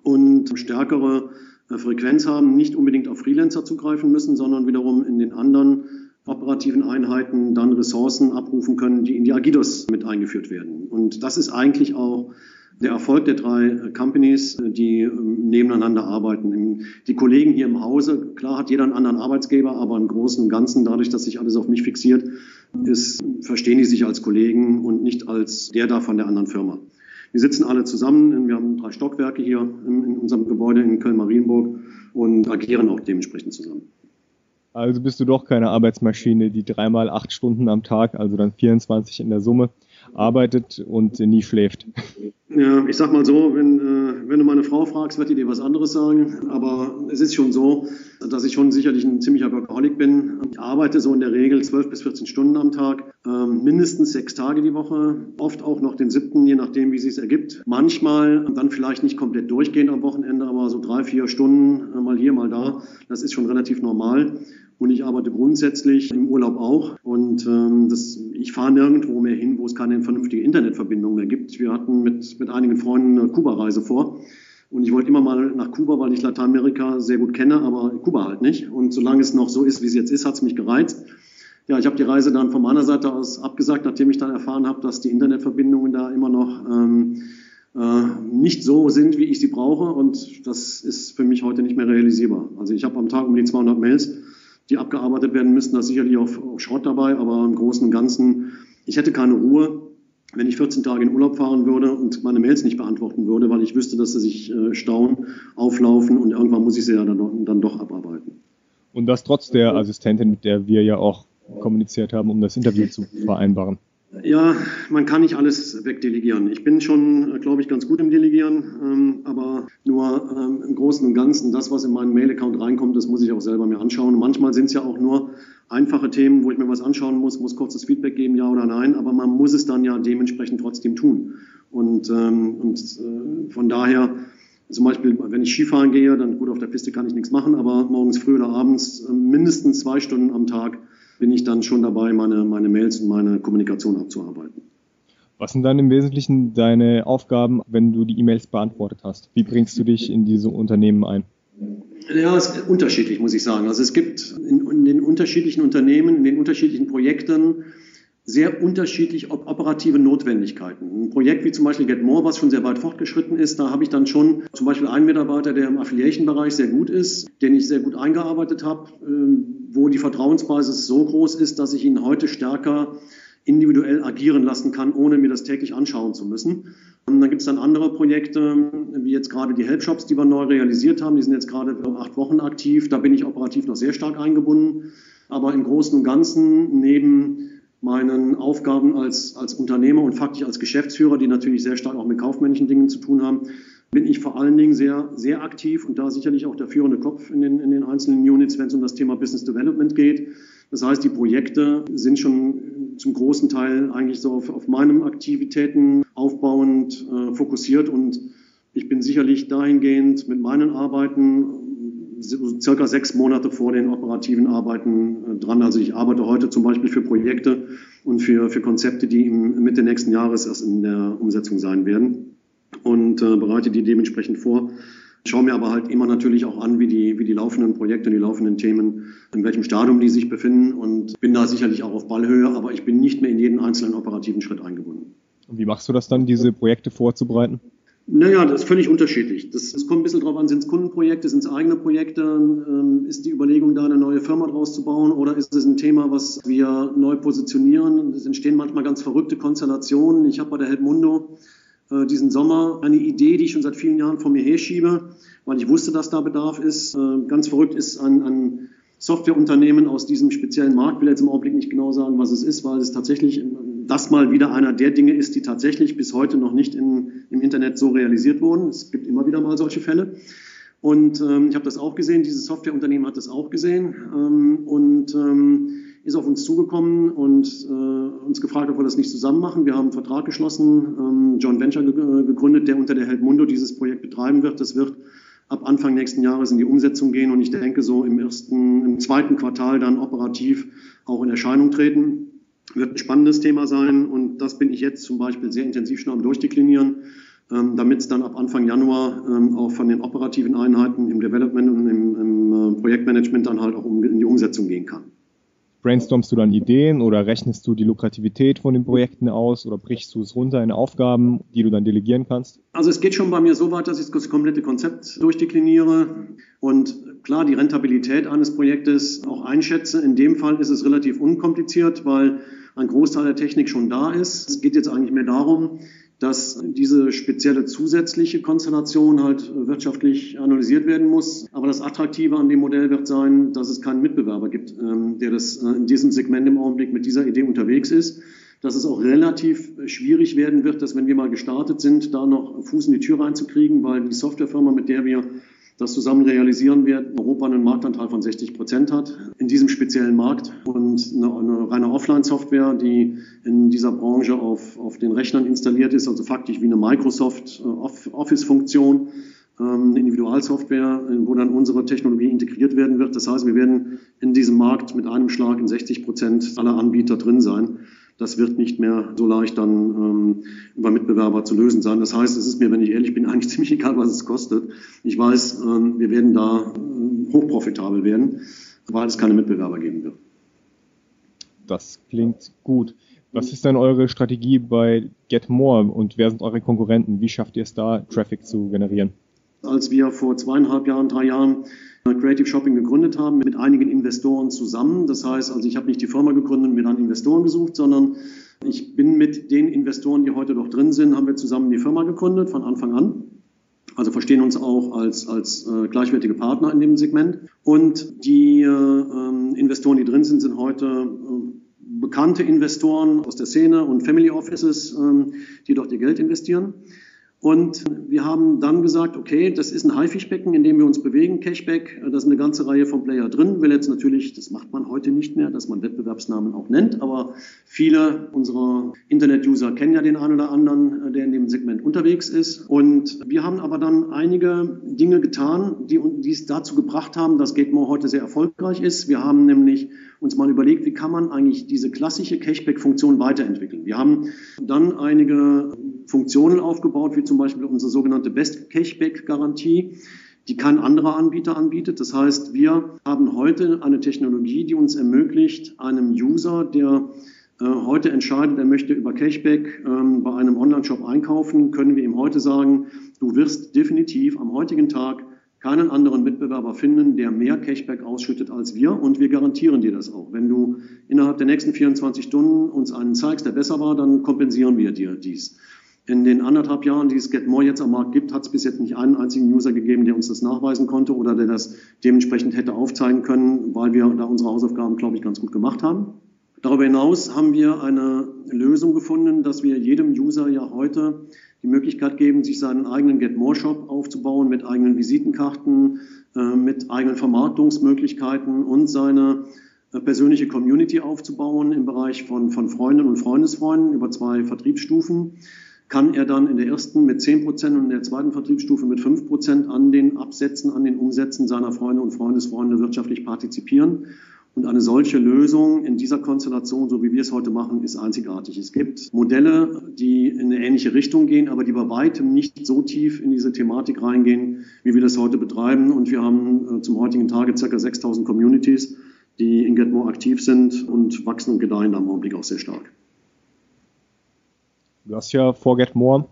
und stärkere äh, Frequenz haben, nicht unbedingt auf Freelancer zugreifen müssen, sondern wiederum in den anderen operativen Einheiten dann Ressourcen abrufen können, die in die Agidos mit eingeführt werden. Und das ist eigentlich auch der Erfolg der drei Companies, die ähm, nebeneinander arbeiten. Die Kollegen hier im Hause, klar hat jeder einen anderen Arbeitsgeber, aber im Großen und Ganzen, dadurch, dass sich alles auf mich fixiert, ist, verstehen die sich als Kollegen und nicht als der da von der anderen Firma. Wir sitzen alle zusammen, wir haben drei Stockwerke hier in unserem Gebäude in Köln-Marienburg und agieren auch dementsprechend zusammen. Also bist du doch keine Arbeitsmaschine, die dreimal acht Stunden am Tag, also dann 24 in der Summe, arbeitet und nie schläft. Ja, ich sag mal so, wenn, äh, wenn du meine Frau fragst, wird die dir was anderes sagen. Aber es ist schon so, dass ich schon sicherlich ein ziemlicher Workaholic bin. Ich arbeite so in der Regel 12 bis 14 Stunden am Tag, ähm, mindestens sechs Tage die Woche, oft auch noch den siebten, je nachdem, wie es sich ergibt. Manchmal dann vielleicht nicht komplett durchgehend am Wochenende, aber so drei, vier Stunden, äh, mal hier, mal da. Das ist schon relativ normal. Und ich arbeite grundsätzlich im Urlaub auch. Und ähm, das, ich fahre nirgendwo mehr hin, wo es keine vernünftige Internetverbindung mehr gibt. Wir hatten mit, mit einigen Freunden eine Kuba-Reise vor. Und ich wollte immer mal nach Kuba, weil ich Lateinamerika sehr gut kenne, aber Kuba halt nicht. Und solange es noch so ist, wie es jetzt ist, hat es mich gereizt. Ja, ich habe die Reise dann von meiner Seite aus abgesagt, nachdem ich dann erfahren habe, dass die Internetverbindungen da immer noch ähm, äh, nicht so sind, wie ich sie brauche. Und das ist für mich heute nicht mehr realisierbar. Also ich habe am Tag um die 200 Mails die abgearbeitet werden müssten. Da ist sicherlich auch Schrott dabei, aber im Großen und Ganzen, ich hätte keine Ruhe, wenn ich 14 Tage in Urlaub fahren würde und meine Mails nicht beantworten würde, weil ich wüsste, dass sie sich äh, stauen, auflaufen und irgendwann muss ich sie ja dann, dann doch abarbeiten. Und das trotz der Assistentin, mit der wir ja auch kommuniziert haben, um das Interview zu vereinbaren. Ja, man kann nicht alles wegdelegieren. Ich bin schon, glaube ich, ganz gut im Delegieren, ähm, aber nur ähm, im Großen und Ganzen, das, was in meinen Mail-Account reinkommt, das muss ich auch selber mir anschauen. Und manchmal sind es ja auch nur einfache Themen, wo ich mir was anschauen muss, muss kurzes Feedback geben, ja oder nein, aber man muss es dann ja dementsprechend trotzdem tun. Und, ähm, und äh, von daher, zum Beispiel, wenn ich Skifahren gehe, dann gut, auf der Piste kann ich nichts machen, aber morgens früh oder abends äh, mindestens zwei Stunden am Tag bin ich dann schon dabei, meine, meine Mails und meine Kommunikation abzuarbeiten. Was sind dann im Wesentlichen deine Aufgaben, wenn du die E-Mails beantwortet hast? Wie bringst du dich in diese Unternehmen ein? Ja, es ist unterschiedlich, muss ich sagen. Also es gibt in, in den unterschiedlichen Unternehmen, in den unterschiedlichen Projekten sehr unterschiedlich operative Notwendigkeiten. Ein Projekt wie zum Beispiel Get More, was schon sehr weit fortgeschritten ist, da habe ich dann schon zum Beispiel einen Mitarbeiter, der im Affiliation-Bereich sehr gut ist, den ich sehr gut eingearbeitet habe, ähm, wo die Vertrauensbasis so groß ist, dass ich ihn heute stärker individuell agieren lassen kann, ohne mir das täglich anschauen zu müssen. Und dann gibt es dann andere Projekte, wie jetzt gerade die Helpshops, die wir neu realisiert haben. Die sind jetzt gerade acht Wochen aktiv. Da bin ich operativ noch sehr stark eingebunden. Aber im Großen und Ganzen neben meinen Aufgaben als, als Unternehmer und faktisch als Geschäftsführer, die natürlich sehr stark auch mit kaufmännischen Dingen zu tun haben, bin ich vor allen Dingen sehr, sehr aktiv und da sicherlich auch der führende Kopf in den, in den einzelnen Units, wenn es um das Thema Business Development geht. Das heißt, die Projekte sind schon zum großen Teil eigentlich so auf, auf meinen Aktivitäten aufbauend äh, fokussiert und ich bin sicherlich dahingehend mit meinen Arbeiten circa sechs Monate vor den operativen Arbeiten äh, dran. Also ich arbeite heute zum Beispiel für Projekte und für, für Konzepte, die im Mitte nächsten Jahres erst in der Umsetzung sein werden und äh, bereite die dementsprechend vor. Schaue mir aber halt immer natürlich auch an, wie die, wie die laufenden Projekte, die laufenden Themen, in welchem Stadium die sich befinden und bin da sicherlich auch auf Ballhöhe, aber ich bin nicht mehr in jeden einzelnen operativen Schritt eingebunden. Und wie machst du das dann, diese Projekte vorzubereiten? Naja, das ist völlig unterschiedlich. Das, das kommt ein bisschen drauf an, sind es Kundenprojekte, sind es eigene Projekte, ähm, ist die Überlegung da, eine neue Firma draus zu bauen oder ist es ein Thema, was wir neu positionieren? Es entstehen manchmal ganz verrückte Konstellationen. Ich habe bei der Helmundo äh, diesen Sommer eine Idee, die ich schon seit vielen Jahren vor mir herschiebe, weil ich wusste, dass da Bedarf ist. Äh, ganz verrückt ist ein, ein Softwareunternehmen aus diesem speziellen Markt, will jetzt im Augenblick nicht genau sagen, was es ist, weil es tatsächlich das mal wieder einer der Dinge ist, die tatsächlich bis heute noch nicht in, im Internet so realisiert wurden. Es gibt immer wieder mal solche Fälle. Und ähm, ich habe das auch gesehen, dieses Softwareunternehmen hat das auch gesehen ähm, und ähm, ist auf uns zugekommen und äh, uns gefragt, ob wir das nicht zusammen machen. Wir haben einen Vertrag geschlossen, ähm, John Venture gegründet, der unter der Helpmundo dieses Projekt betreiben wird. Das wird ab Anfang nächsten Jahres in die Umsetzung gehen und ich denke so im ersten, im zweiten Quartal dann operativ auch in Erscheinung treten. Wird ein spannendes Thema sein und das bin ich jetzt zum Beispiel sehr intensiv schon am Durchdeklinieren, ähm, damit es dann ab Anfang Januar ähm, auch von den operativen Einheiten im Development und im, im äh, Projektmanagement dann halt auch um, in die Umsetzung gehen kann. Brainstormst du dann Ideen oder rechnest du die Lukrativität von den Projekten aus oder brichst du es runter in Aufgaben, die du dann delegieren kannst? Also es geht schon bei mir so weit, dass ich das komplette Konzept durchdekliniere und klar die Rentabilität eines Projektes auch einschätze. In dem Fall ist es relativ unkompliziert, weil ein Großteil der Technik schon da ist. Es geht jetzt eigentlich mehr darum, dass diese spezielle zusätzliche Konstellation halt wirtschaftlich analysiert werden muss. Aber das Attraktive an dem Modell wird sein, dass es keinen Mitbewerber gibt, ähm, der das äh, in diesem Segment im Augenblick mit dieser Idee unterwegs ist. Dass es auch relativ schwierig werden wird, dass wenn wir mal gestartet sind, da noch Fuß in die Tür reinzukriegen, weil die Softwarefirma, mit der wir das zusammen realisieren wird, Europa einen Marktanteil von 60 Prozent hat in diesem speziellen Markt und eine, eine reine Offline-Software, die in dieser Branche auf, auf den Rechnern installiert ist, also faktisch wie eine Microsoft äh, Office-Funktion, ähm, eine Individualsoftware, wo dann unsere Technologie integriert werden wird. Das heißt, wir werden in diesem Markt mit einem Schlag in 60 Prozent aller Anbieter drin sein. Das wird nicht mehr so leicht dann ähm, über Mitbewerber zu lösen sein. Das heißt, es ist mir, wenn ich ehrlich bin, eigentlich ziemlich egal, was es kostet. Ich weiß, ähm, wir werden da äh, hochprofitabel werden, weil es keine Mitbewerber geben wird. Das klingt gut. Was ist denn eure Strategie bei Get More und wer sind eure Konkurrenten? Wie schafft ihr es da, Traffic zu generieren? Als wir vor zweieinhalb Jahren, drei Jahren Creative Shopping gegründet haben, mit einigen Investoren zusammen. Das heißt, also ich habe nicht die Firma gegründet und mir dann Investoren gesucht, sondern ich bin mit den Investoren, die heute noch drin sind, haben wir zusammen die Firma gegründet von Anfang an. Also verstehen uns auch als, als äh, gleichwertige Partner in dem Segment. Und die äh, Investoren, die drin sind, sind heute äh, bekannte Investoren aus der Szene und Family Offices, äh, die dort ihr Geld investieren. Und wir haben dann gesagt, okay, das ist ein Haifischbecken, in dem wir uns bewegen, Cashback, da ist eine ganze Reihe von Player drin. Will jetzt natürlich, das macht man heute nicht mehr, dass man Wettbewerbsnamen auch nennt, aber viele unserer Internet-User kennen ja den einen oder anderen, der in dem Segment unterwegs ist. Und wir haben aber dann einige Dinge getan, die, die es dazu gebracht haben, dass GateMore heute sehr erfolgreich ist. Wir haben nämlich uns mal überlegt, wie kann man eigentlich diese klassische Cashback-Funktion weiterentwickeln. Wir haben dann einige Funktionen aufgebaut, wie zum Beispiel unsere sogenannte Best Cashback Garantie, die kein anderer Anbieter anbietet. Das heißt, wir haben heute eine Technologie, die uns ermöglicht, einem User, der äh, heute entscheidet, er möchte über Cashback ähm, bei einem Online-Shop einkaufen, können wir ihm heute sagen, du wirst definitiv am heutigen Tag keinen anderen Mitbewerber finden, der mehr Cashback ausschüttet als wir und wir garantieren dir das auch. Wenn du innerhalb der nächsten 24 Stunden uns einen zeigst, der besser war, dann kompensieren wir dir dies. In den anderthalb Jahren, die es GetMore jetzt am Markt gibt, hat es bis jetzt nicht einen einzigen User gegeben, der uns das nachweisen konnte oder der das dementsprechend hätte aufzeigen können, weil wir da unsere Hausaufgaben, glaube ich, ganz gut gemacht haben. Darüber hinaus haben wir eine Lösung gefunden, dass wir jedem User ja heute die Möglichkeit geben, sich seinen eigenen Get More Shop aufzubauen mit eigenen Visitenkarten, äh, mit eigenen Vermarktungsmöglichkeiten und seine äh, persönliche Community aufzubauen im Bereich von, von Freunden und Freundesfreunden über zwei Vertriebsstufen kann er dann in der ersten mit 10 Prozent und in der zweiten Vertriebsstufe mit 5 Prozent an den Absätzen, an den Umsätzen seiner Freunde und Freundesfreunde wirtschaftlich partizipieren. Und eine solche Lösung in dieser Konstellation, so wie wir es heute machen, ist einzigartig. Es gibt Modelle, die in eine ähnliche Richtung gehen, aber die bei weitem nicht so tief in diese Thematik reingehen, wie wir das heute betreiben. Und wir haben äh, zum heutigen Tage ca. 6000 Communities, die in GetMore aktiv sind und wachsen und gedeihen da im Augenblick auch sehr stark. Du hast ja vor GetMore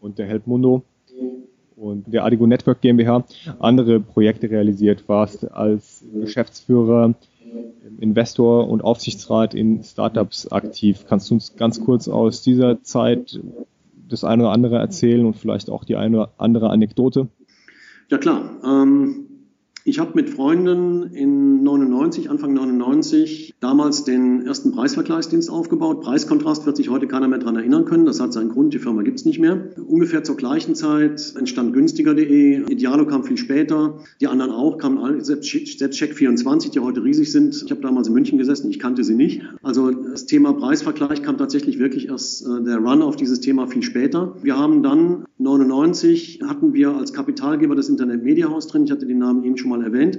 und der Helpmundo und der Adigo Network GmbH andere Projekte realisiert, warst als Geschäftsführer Investor und Aufsichtsrat in Startups aktiv. Kannst du uns ganz kurz aus dieser Zeit das eine oder andere erzählen und vielleicht auch die eine oder andere Anekdote? Ja klar. Ähm, ich habe mit Freunden in 99, Anfang 99, damals den ersten Preisvergleichsdienst aufgebaut. Preiskontrast wird sich heute keiner mehr daran erinnern können. Das hat seinen Grund, die Firma gibt es nicht mehr. Ungefähr zur gleichen Zeit entstand günstiger.de. Idealo kam viel später. Die anderen auch, kamen alle, selbst, selbst Check24, die heute riesig sind. Ich habe damals in München gesessen, ich kannte sie nicht. Also das Thema Preisvergleich kam tatsächlich wirklich erst äh, der Run auf dieses Thema viel später. Wir haben dann 99 hatten wir als Kapitalgeber das Internet Media House drin. Ich hatte den Namen eben schon mal erwähnt.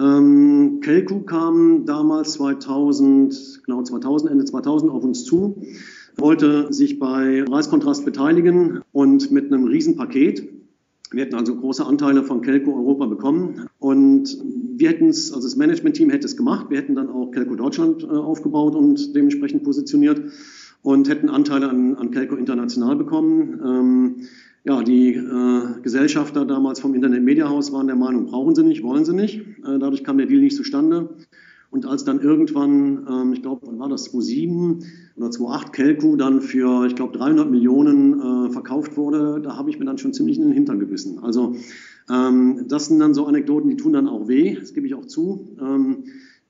Ähm, Kelku kam damals 2000, genau 2000, Ende 2000 auf uns zu, wollte sich bei Preiskontrast beteiligen und mit einem Riesenpaket. Wir hätten also große Anteile von Kelco Europa bekommen und wir hätten es, also das Management-Team hätte es gemacht. Wir hätten dann auch Kelco Deutschland äh, aufgebaut und dementsprechend positioniert und hätten Anteile an, an International bekommen. Ähm, ja, die äh, Gesellschafter damals vom Internet Media House waren der Meinung, brauchen sie nicht, wollen sie nicht. Äh, dadurch kam der Deal nicht zustande. Und als dann irgendwann, ähm, ich glaube, wann war das, 2007 oder 2008 Kelku dann für, ich glaube, 300 Millionen äh, verkauft wurde, da habe ich mir dann schon ziemlich in den Hintern gebissen. Also ähm, das sind dann so Anekdoten, die tun dann auch weh, das gebe ich auch zu. Ähm,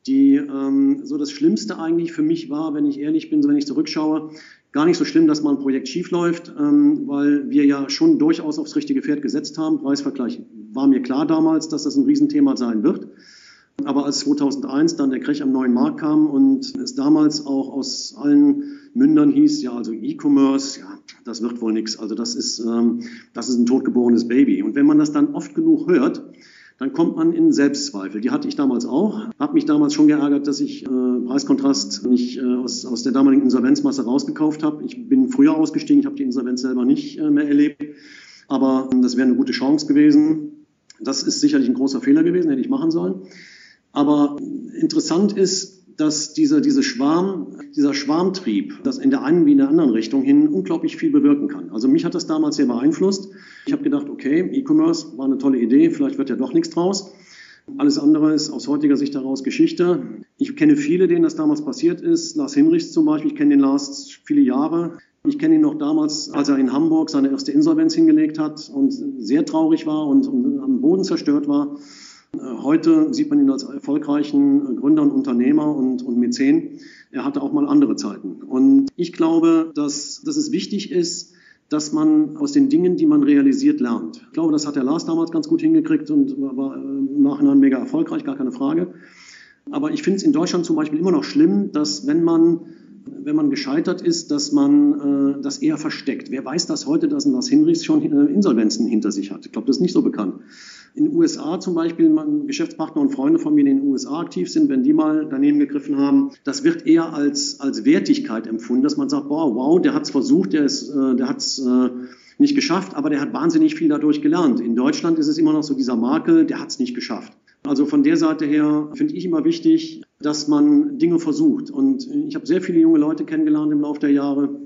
die ähm, so das Schlimmste eigentlich für mich war, wenn ich ehrlich bin, so wenn ich zurückschaue, gar nicht so schlimm, dass mal ein Projekt schief läuft, ähm, weil wir ja schon durchaus aufs richtige Pferd gesetzt haben. Preisvergleich war mir klar damals, dass das ein Riesenthema sein wird. Aber als 2001 dann der Krech am neuen Markt kam und es damals auch aus allen Mündern hieß, ja, also E-Commerce, ja, das wird wohl nichts. Also das ist, ähm, das ist ein totgeborenes Baby. Und wenn man das dann oft genug hört, dann kommt man in Selbstzweifel. Die hatte ich damals auch. Habe mich damals schon geärgert, dass ich äh, Preiskontrast nicht äh, aus, aus der damaligen Insolvenzmasse rausgekauft habe. Ich bin früher ausgestiegen, ich habe die Insolvenz selber nicht äh, mehr erlebt. Aber äh, das wäre eine gute Chance gewesen. Das ist sicherlich ein großer Fehler gewesen, hätte ich machen sollen. Aber interessant ist, dass dieser, diese Schwarm, dieser Schwarmtrieb, das in der einen wie in der anderen Richtung hin unglaublich viel bewirken kann. Also mich hat das damals sehr beeinflusst. Ich habe gedacht, okay, E-Commerce war eine tolle Idee, vielleicht wird ja doch nichts draus. Alles andere ist aus heutiger Sicht heraus Geschichte. Ich kenne viele, denen das damals passiert ist. Lars Hinrichs zum Beispiel, ich kenne den Lars viele Jahre. Ich kenne ihn noch damals, als er in Hamburg seine erste Insolvenz hingelegt hat und sehr traurig war und, und am Boden zerstört war. Heute sieht man ihn als erfolgreichen Gründer und Unternehmer und, und Mäzen. Er hatte auch mal andere Zeiten. Und ich glaube, dass, dass es wichtig ist, dass man aus den Dingen, die man realisiert, lernt. Ich glaube, das hat der Lars damals ganz gut hingekriegt und war im Nachhinein mega erfolgreich, gar keine Frage. Aber ich finde es in Deutschland zum Beispiel immer noch schlimm, dass wenn man wenn man gescheitert ist, dass man äh, das eher versteckt. Wer weiß das heute, dass ein Lars Hinrichs schon äh, Insolvenzen hinter sich hat? Ich glaube, das ist nicht so bekannt. In den USA zum Beispiel, Geschäftspartner und Freunde von mir, die in den USA aktiv sind, wenn die mal daneben gegriffen haben, das wird eher als, als Wertigkeit empfunden, dass man sagt, boah, wow, der hat es versucht, der, ist, äh, der hat es äh, nicht geschafft, aber der hat wahnsinnig viel dadurch gelernt. In Deutschland ist es immer noch so dieser Makel, der hat es nicht geschafft. Also von der Seite her finde ich immer wichtig, dass man Dinge versucht. Und ich habe sehr viele junge Leute kennengelernt im Laufe der Jahre,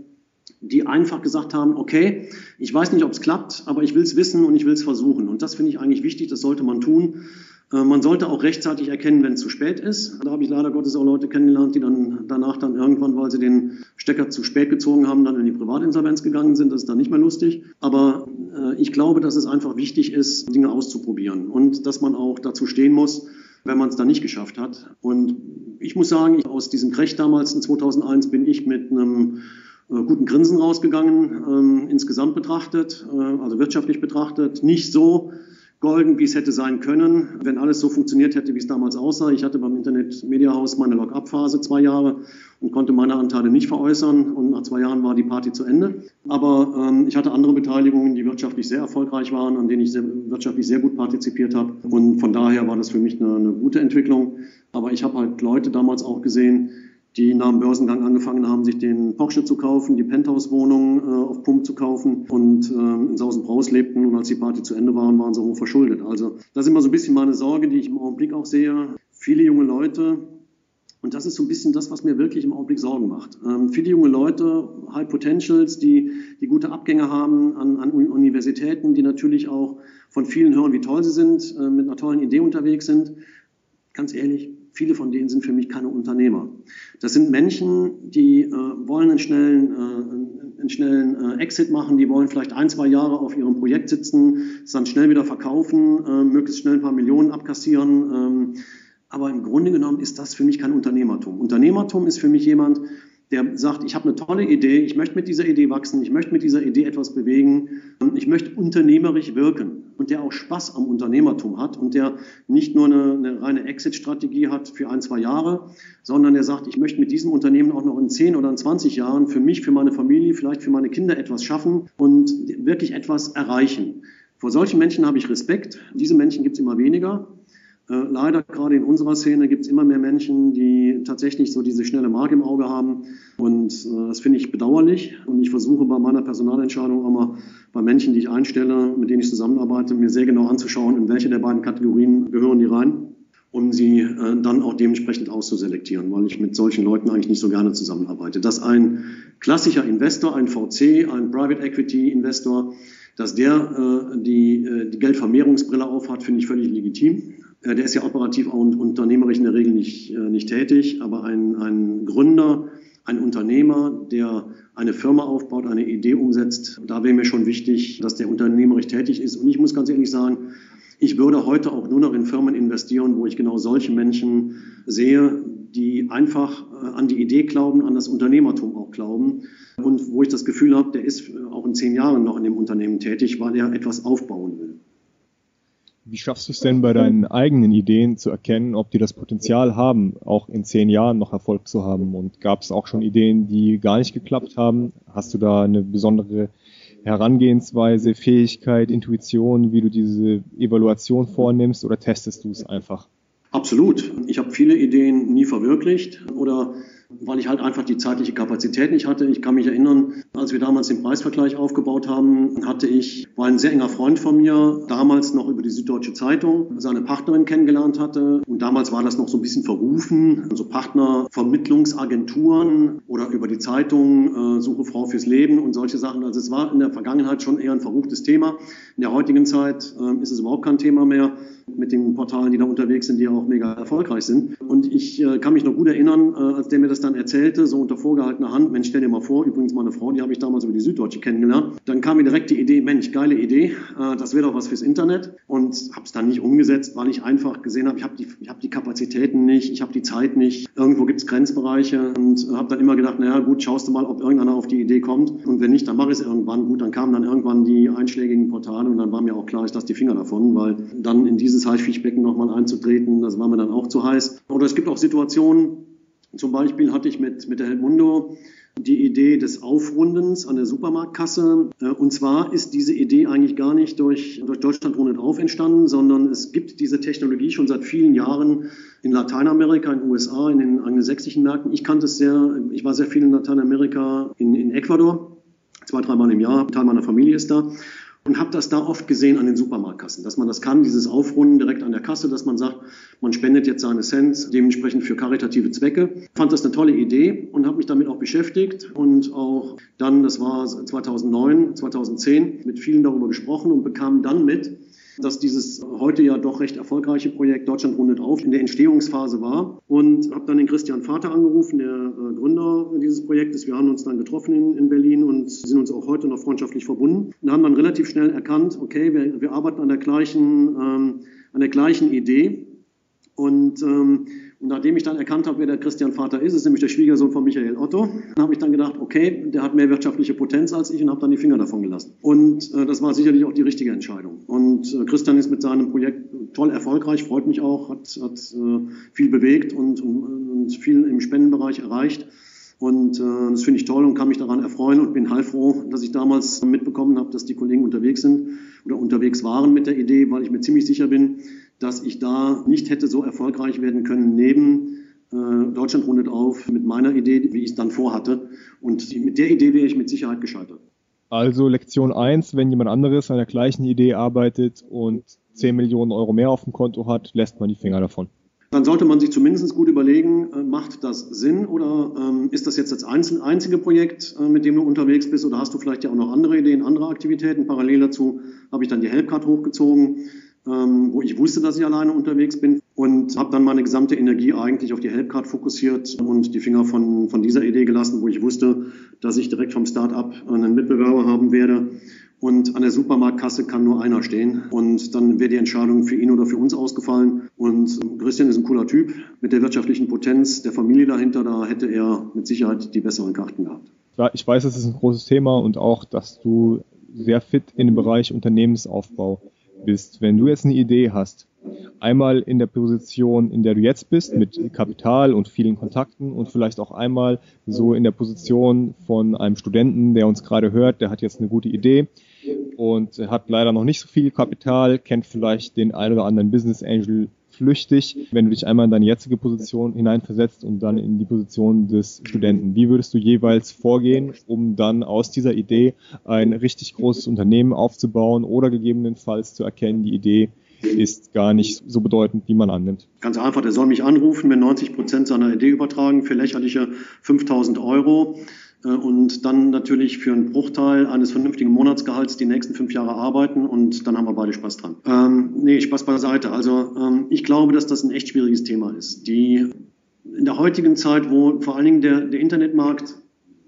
die einfach gesagt haben, okay, ich weiß nicht, ob es klappt, aber ich will es wissen und ich will es versuchen. Und das finde ich eigentlich wichtig, das sollte man tun. Äh, man sollte auch rechtzeitig erkennen, wenn es zu spät ist. Da habe ich leider Gottes auch Leute kennengelernt, die dann danach dann irgendwann, weil sie den Stecker zu spät gezogen haben, dann in die Privatinsolvenz gegangen sind. Das ist dann nicht mehr lustig. Aber äh, ich glaube, dass es einfach wichtig ist, Dinge auszuprobieren und dass man auch dazu stehen muss, wenn man es dann nicht geschafft hat. Und ich muss sagen, ich, aus diesem Crash damals in 2001 bin ich mit einem äh, guten Grinsen rausgegangen, ähm, insgesamt betrachtet, äh, also wirtschaftlich betrachtet. Nicht so golden, wie es hätte sein können, wenn alles so funktioniert hätte, wie es damals aussah. Ich hatte beim Internet Media House meine Lock-up-Phase zwei Jahre und konnte meine Anteile nicht veräußern und nach zwei Jahren war die Party zu Ende. Aber ähm, ich hatte andere Beteiligungen, die wirtschaftlich sehr erfolgreich waren, an denen ich sehr, wirtschaftlich sehr gut partizipiert habe und von daher war das für mich eine, eine gute Entwicklung. Aber ich habe halt Leute damals auch gesehen, die nach dem Börsengang angefangen haben, sich den Porsche zu kaufen, die Penthouse-Wohnung äh, auf Pump zu kaufen und äh, in Sausenbraus lebten und als die Party zu Ende waren, waren sie hoch verschuldet. Also das ist immer so ein bisschen meine Sorge, die ich im Augenblick auch sehe. Viele junge Leute, und das ist so ein bisschen das, was mir wirklich im Augenblick Sorgen macht. Ähm, viele junge Leute, High Potentials, die, die gute Abgänge haben an, an Universitäten, die natürlich auch von vielen hören, wie toll sie sind, äh, mit einer tollen Idee unterwegs sind. Ganz ehrlich, Viele von denen sind für mich keine Unternehmer. Das sind Menschen, die äh, wollen einen schnellen, äh, einen schnellen äh, Exit machen, die wollen vielleicht ein, zwei Jahre auf ihrem Projekt sitzen, es dann schnell wieder verkaufen, äh, möglichst schnell ein paar Millionen abkassieren. Ähm, aber im Grunde genommen ist das für mich kein Unternehmertum. Unternehmertum ist für mich jemand, der sagt, ich habe eine tolle Idee, ich möchte mit dieser Idee wachsen, ich möchte mit dieser Idee etwas bewegen, ich möchte unternehmerisch wirken und der auch Spaß am Unternehmertum hat und der nicht nur eine, eine reine Exit-Strategie hat für ein, zwei Jahre, sondern der sagt, ich möchte mit diesem Unternehmen auch noch in 10 oder in 20 Jahren für mich, für meine Familie, vielleicht für meine Kinder etwas schaffen und wirklich etwas erreichen. Vor solchen Menschen habe ich Respekt. Diese Menschen gibt es immer weniger. Äh, leider gerade in unserer Szene gibt es immer mehr Menschen, die tatsächlich so diese schnelle Marke im Auge haben. Und äh, das finde ich bedauerlich. Und ich versuche bei meiner Personalentscheidung auch mal bei Menschen, die ich einstelle, mit denen ich zusammenarbeite, mir sehr genau anzuschauen, in welche der beiden Kategorien gehören die rein, um sie äh, dann auch dementsprechend auszuselektieren, weil ich mit solchen Leuten eigentlich nicht so gerne zusammenarbeite. Dass ein klassischer Investor, ein VC, ein Private Equity Investor, dass der äh, die, äh, die Geldvermehrungsbrille aufhat, finde ich völlig legitim. Äh, der ist ja operativ und unternehmerisch in der Regel nicht, äh, nicht tätig, aber ein, ein Gründer, ein Unternehmer, der eine Firma aufbaut, eine Idee umsetzt, da wäre mir schon wichtig, dass der unternehmerisch tätig ist. Und ich muss ganz ehrlich sagen, ich würde heute auch nur noch in Firmen investieren, wo ich genau solche Menschen sehe, die einfach äh, an die Idee glauben, an das Unternehmertum auch glauben und wo ich das Gefühl habe, der ist auch in zehn Jahren noch in dem Unternehmen tätig, weil er etwas aufbauen will. Wie schaffst du es denn bei deinen eigenen Ideen zu erkennen, ob die das Potenzial haben, auch in zehn Jahren noch Erfolg zu haben? Und gab es auch schon Ideen, die gar nicht geklappt haben? Hast du da eine besondere Herangehensweise, Fähigkeit, Intuition, wie du diese Evaluation vornimmst oder testest du es einfach? Absolut. Ich habe viele Ideen nie verwirklicht oder weil ich halt einfach die zeitliche Kapazität nicht hatte. Ich kann mich erinnern, als wir damals den Preisvergleich aufgebaut haben, hatte ich, war ein sehr enger Freund von mir, damals noch über die Süddeutsche Zeitung, seine Partnerin kennengelernt hatte. Und damals war das noch so ein bisschen verrufen, also Partnervermittlungsagenturen oder über die Zeitung, äh, Suche Frau fürs Leben und solche Sachen. Also es war in der Vergangenheit schon eher ein verruchtes Thema. In der heutigen Zeit äh, ist es überhaupt kein Thema mehr mit den Portalen, die da unterwegs sind, die auch mega erfolgreich sind. Und ich äh, kann mich noch gut erinnern, äh, als der mir das dann erzählte, so unter vorgehaltener Hand, Mensch, stell dir mal vor, übrigens meine Frau, die habe ich damals über die Süddeutsche kennengelernt, dann kam mir direkt die Idee, Mensch, geile Idee, äh, das wäre doch was fürs Internet und habe es dann nicht umgesetzt, weil ich einfach gesehen habe, ich habe die, hab die Kapazitäten nicht, ich habe die Zeit nicht, irgendwo gibt es Grenzbereiche und habe dann immer gedacht, naja gut, schaust du mal, ob irgendeiner auf die Idee kommt und wenn nicht, dann mache ich es irgendwann. Gut, dann kamen dann irgendwann die einschlägigen Portale und dann war mir auch klar, ich lasse die Finger davon, weil dann in diese dieses Haifischbecken nochmal einzutreten, das war mir dann auch zu heiß. Oder es gibt auch Situationen, zum Beispiel hatte ich mit, mit der Helmundo die Idee des Aufrundens an der Supermarktkasse. Äh, und zwar ist diese Idee eigentlich gar nicht durch, durch Deutschland rundet auf entstanden, sondern es gibt diese Technologie schon seit vielen Jahren in Lateinamerika, in den USA, in den angelsächsischen Märkten. Ich kannte es sehr, ich war sehr viel in Lateinamerika, in, in Ecuador zwei, dreimal im Jahr. Ein Teil meiner Familie ist da und habe das da oft gesehen an den Supermarktkassen, dass man das kann, dieses Aufrunden direkt an der Kasse, dass man sagt, man spendet jetzt seine Cents dementsprechend für karitative Zwecke. Fand das eine tolle Idee und habe mich damit auch beschäftigt und auch dann, das war 2009, 2010, mit vielen darüber gesprochen und bekam dann mit, dass dieses heute ja doch recht erfolgreiche Projekt Deutschland rundet auf in der Entstehungsphase war. Und habe dann den Christian Vater angerufen, der äh, Gründer dieses Projektes. Wir haben uns dann getroffen in, in, Berlin und sind uns auch heute noch freundschaftlich verbunden. Und haben dann relativ schnell erkannt, okay, wir, wir arbeiten an der gleichen, ähm, an der gleichen Idee. Und ähm, und nachdem ich dann erkannt habe, wer der Christian Vater ist, ist nämlich der Schwiegersohn von Michael Otto, habe ich dann gedacht, okay, der hat mehr wirtschaftliche Potenz als ich und habe dann die Finger davon gelassen. Und äh, das war sicherlich auch die richtige Entscheidung. Und äh, Christian ist mit seinem Projekt toll erfolgreich, freut mich auch, hat, hat äh, viel bewegt und, und, und viel im Spendenbereich erreicht. Und äh, das finde ich toll und kann mich daran erfreuen und bin heilfroh, dass ich damals mitbekommen habe, dass die Kollegen unterwegs sind oder unterwegs waren mit der Idee, weil ich mir ziemlich sicher bin, dass ich da nicht hätte so erfolgreich werden können neben äh, Deutschland rundet auf mit meiner Idee, wie ich es dann vorhatte. Und die, mit der Idee wäre ich mit Sicherheit gescheitert. Also Lektion 1, wenn jemand anderes an der gleichen Idee arbeitet und 10 Millionen Euro mehr auf dem Konto hat, lässt man die Finger davon. Dann sollte man sich zumindest gut überlegen, äh, macht das Sinn oder ähm, ist das jetzt das einzige Projekt, äh, mit dem du unterwegs bist oder hast du vielleicht ja auch noch andere Ideen, andere Aktivitäten? Parallel dazu habe ich dann die Helpcard hochgezogen ähm, wo ich wusste, dass ich alleine unterwegs bin und habe dann meine gesamte Energie eigentlich auf die Helpcard fokussiert und die Finger von, von dieser Idee gelassen, wo ich wusste, dass ich direkt vom Start-up einen Mitbewerber haben werde. Und an der Supermarktkasse kann nur einer stehen. Und dann wäre die Entscheidung für ihn oder für uns ausgefallen. Und Christian ist ein cooler Typ mit der wirtschaftlichen Potenz der Familie dahinter. Da hätte er mit Sicherheit die besseren Karten gehabt. Ja, ich weiß, das ist ein großes Thema und auch, dass du sehr fit in dem Bereich Unternehmensaufbau bist, wenn du jetzt eine Idee hast, einmal in der Position, in der du jetzt bist, mit Kapital und vielen Kontakten und vielleicht auch einmal so in der Position von einem Studenten, der uns gerade hört, der hat jetzt eine gute Idee und hat leider noch nicht so viel Kapital, kennt vielleicht den ein oder anderen Business Angel flüchtig, wenn du dich einmal in deine jetzige Position hineinversetzt und dann in die Position des Studenten. Wie würdest du jeweils vorgehen, um dann aus dieser Idee ein richtig großes Unternehmen aufzubauen oder gegebenenfalls zu erkennen, die Idee ist gar nicht so bedeutend, wie man annimmt. Ganz einfach, der soll mich anrufen, mir 90 Prozent seiner Idee übertragen für lächerliche 5000 Euro. Äh, und dann natürlich für einen Bruchteil eines vernünftigen Monatsgehalts die nächsten fünf Jahre arbeiten und dann haben wir beide Spaß dran. Ähm, nee, Spaß beiseite. Also ähm, ich glaube, dass das ein echt schwieriges Thema ist. Die in der heutigen Zeit, wo vor allen Dingen der, der Internetmarkt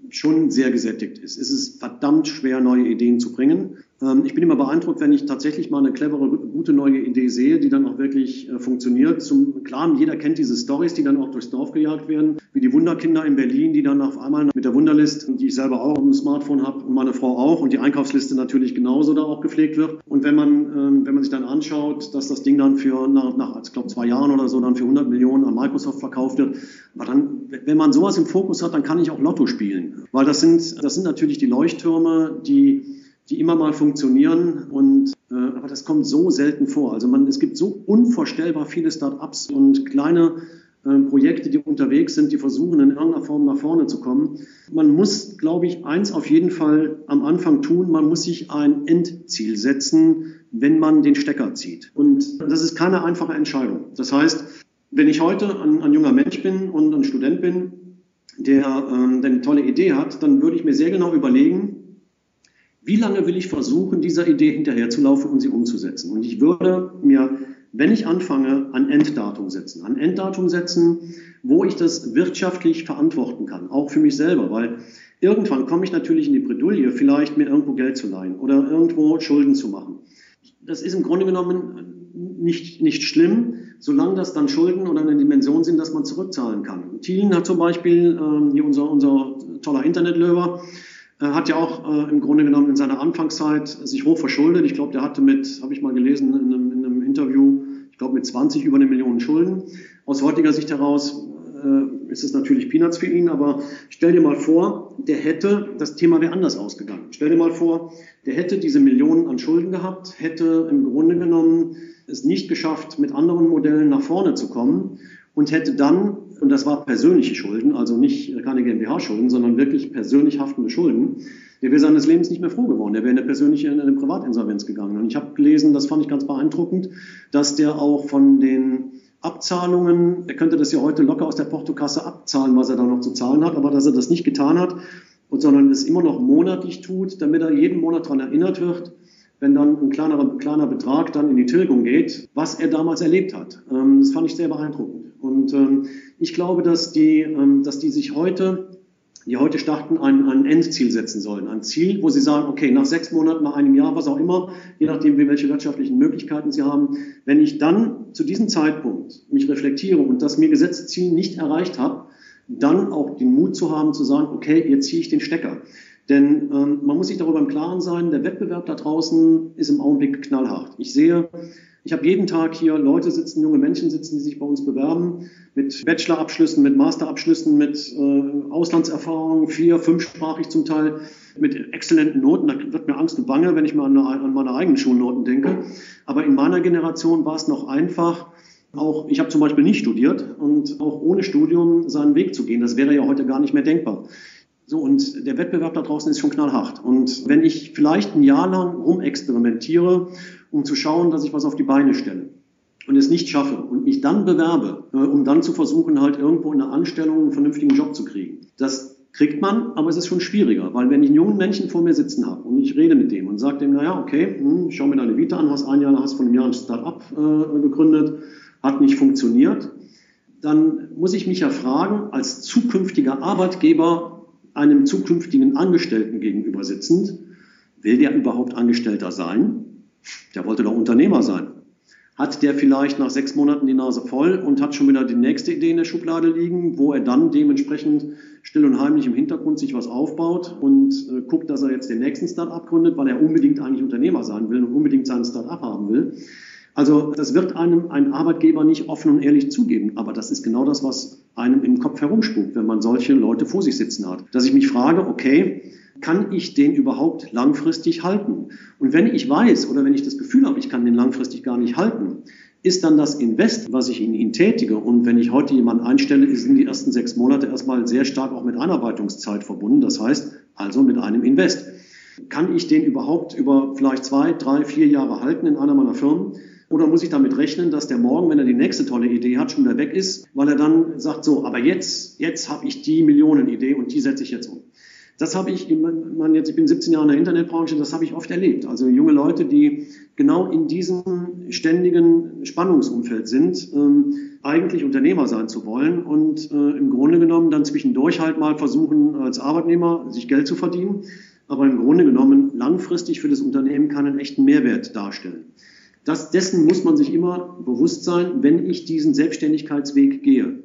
schon sehr gesättigt ist, ist es verdammt schwer, neue Ideen zu bringen. Ähm, ich bin immer beeindruckt, wenn ich tatsächlich mal eine clevere, gute neue Idee sehe, die dann auch wirklich äh, funktioniert. Zum klar, jeder kennt diese Stories, die dann auch durchs Dorf gejagt werden, wie die Wunderkinder in Berlin, die dann auf einmal mit der Wunderlist, die ich selber auch auf dem Smartphone habe und meine Frau auch und die Einkaufsliste natürlich genauso da auch gepflegt wird. Und wenn man, ähm, wenn man sich dann anschaut, dass das Ding dann für nach, nach ich glaube zwei Jahren oder so dann für 100 Millionen an Microsoft verkauft wird, aber dann, wenn man sowas im Fokus hat, dann kann ich auch Lotto spielen, weil das sind, das sind natürlich die Leuchttürme, die die immer mal funktionieren und äh, aber das kommt so selten vor. Also man, es gibt so unvorstellbar viele Start-ups und kleine äh, Projekte, die unterwegs sind, die versuchen in irgendeiner Form nach vorne zu kommen. Man muss, glaube ich, eins auf jeden Fall am Anfang tun, man muss sich ein Endziel setzen, wenn man den Stecker zieht. Und das ist keine einfache Entscheidung. Das heißt, wenn ich heute ein, ein junger Mensch bin und ein Student bin, der, ähm, der eine tolle Idee hat, dann würde ich mir sehr genau überlegen, wie lange will ich versuchen, dieser Idee hinterherzulaufen und sie umzusetzen? Und ich würde mir, wenn ich anfange, ein Enddatum setzen. Ein Enddatum setzen, wo ich das wirtschaftlich verantworten kann, auch für mich selber, weil irgendwann komme ich natürlich in die Bredouille, vielleicht mir irgendwo Geld zu leihen oder irgendwo Schulden zu machen. Das ist im Grunde genommen nicht, nicht schlimm, solange das dann Schulden oder eine Dimension sind, dass man zurückzahlen kann. Thielen hat zum Beispiel, äh, hier unser, unser toller Internetlöwer, er hat ja auch äh, im Grunde genommen in seiner Anfangszeit sich hoch verschuldet. Ich glaube, der hatte mit, habe ich mal gelesen in einem, in einem Interview, ich glaube mit 20 über eine Million Schulden. Aus heutiger Sicht heraus äh, ist es natürlich Peanuts für ihn, aber stell dir mal vor, der hätte, das Thema wäre anders ausgegangen. Stell dir mal vor, der hätte diese Millionen an Schulden gehabt, hätte im Grunde genommen es nicht geschafft, mit anderen Modellen nach vorne zu kommen und hätte dann und das war persönliche Schulden, also nicht keine GmbH-Schulden, sondern wirklich persönlich haftende Schulden, der wäre seines Lebens nicht mehr froh geworden. Der wäre in eine persönliche, in eine Privatinsolvenz gegangen. Und ich habe gelesen, das fand ich ganz beeindruckend, dass der auch von den Abzahlungen, er könnte das ja heute locker aus der Portokasse abzahlen, was er da noch zu zahlen hat, aber dass er das nicht getan hat, und sondern es immer noch monatlich tut, damit er jeden Monat daran erinnert wird, wenn dann ein kleinerer, kleiner Betrag dann in die Tilgung geht, was er damals erlebt hat. Ähm, das fand ich sehr beeindruckend. Und ähm, ich glaube, dass die, ähm, dass die sich heute die heute starten, ein, ein Endziel setzen sollen. Ein Ziel, wo sie sagen, okay, nach sechs Monaten, nach einem Jahr, was auch immer, je nachdem, welche wirtschaftlichen Möglichkeiten sie haben, wenn ich dann zu diesem Zeitpunkt mich reflektiere und das mir gesetzte Ziel nicht erreicht habe, dann auch den Mut zu haben, zu sagen, okay, jetzt ziehe ich den Stecker. Denn ähm, man muss sich darüber im Klaren sein, der Wettbewerb da draußen ist im Augenblick knallhart. Ich sehe, ich habe jeden Tag hier Leute sitzen, junge Menschen sitzen, die sich bei uns bewerben, mit Bachelorabschlüssen, mit Masterabschlüssen, mit äh, Auslandserfahrung, vier, fünfsprachig zum Teil, mit exzellenten Noten. Da wird mir Angst und Bange, wenn ich mal an, an meine eigenen Schulnoten denke. Aber in meiner Generation war es noch einfach, auch, ich habe zum Beispiel nicht studiert und auch ohne Studium seinen Weg zu gehen. Das wäre ja heute gar nicht mehr denkbar. So, und der Wettbewerb da draußen ist schon knallhart. Und wenn ich vielleicht ein Jahr lang rumexperimentiere um zu schauen, dass ich was auf die Beine stelle und es nicht schaffe und mich dann bewerbe, äh, um dann zu versuchen, halt irgendwo in einer Anstellung einen vernünftigen Job zu kriegen. Das kriegt man, aber es ist schon schwieriger, weil wenn ich einen jungen Menschen vor mir sitzen habe und ich rede mit dem und sage dem, naja, okay, hm, schau mir deine Vita an, hast ein Jahr, hast von einem Jahr ein Start-up äh, gegründet, hat nicht funktioniert, dann muss ich mich ja fragen, als zukünftiger Arbeitgeber einem zukünftigen Angestellten gegenüber sitzend, will der überhaupt Angestellter sein? Der wollte doch Unternehmer sein. Hat der vielleicht nach sechs Monaten die Nase voll und hat schon wieder die nächste Idee in der Schublade liegen, wo er dann dementsprechend still und heimlich im Hintergrund sich was aufbaut und äh, guckt, dass er jetzt den nächsten Start-up gründet, weil er unbedingt eigentlich Unternehmer sein will und unbedingt seinen Start-up haben will. Also das wird einem ein Arbeitgeber nicht offen und ehrlich zugeben, aber das ist genau das, was einem im Kopf herumspukt, wenn man solche Leute vor sich sitzen hat. Dass ich mich frage, okay, kann ich den überhaupt langfristig halten? Und wenn ich weiß oder wenn ich das Gefühl habe, ich kann den langfristig gar nicht halten, ist dann das Invest, was ich in ihn tätige. Und wenn ich heute jemanden einstelle, sind die ersten sechs Monate erstmal sehr stark auch mit Einarbeitungszeit verbunden. Das heißt also mit einem Invest. Kann ich den überhaupt über vielleicht zwei, drei, vier Jahre halten in einer meiner Firmen? Oder muss ich damit rechnen, dass der morgen, wenn er die nächste tolle Idee hat, schon wieder weg ist, weil er dann sagt, so, aber jetzt, jetzt habe ich die Millionenidee und die setze ich jetzt um. Das habe ich, man jetzt, ich bin 17 Jahre in der Internetbranche, das habe ich oft erlebt. Also junge Leute, die genau in diesem ständigen Spannungsumfeld sind, ähm, eigentlich Unternehmer sein zu wollen und äh, im Grunde genommen dann zwischendurch halt mal versuchen, als Arbeitnehmer sich Geld zu verdienen, aber im Grunde genommen langfristig für das Unternehmen keinen echten Mehrwert darstellen. Das, dessen muss man sich immer bewusst sein, wenn ich diesen Selbstständigkeitsweg gehe.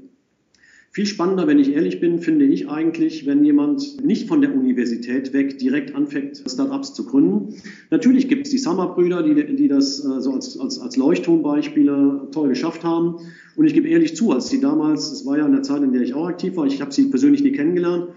Viel spannender, wenn ich ehrlich bin, finde ich eigentlich, wenn jemand nicht von der Universität weg direkt anfängt, Startups zu gründen. Natürlich gibt es die Summer-Brüder, die, die das äh, so als, als, als Leuchtturmbeispiele toll geschafft haben. Und ich gebe ehrlich zu, als die damals, es war ja in der Zeit, in der ich auch aktiv war, ich habe sie persönlich nie kennengelernt,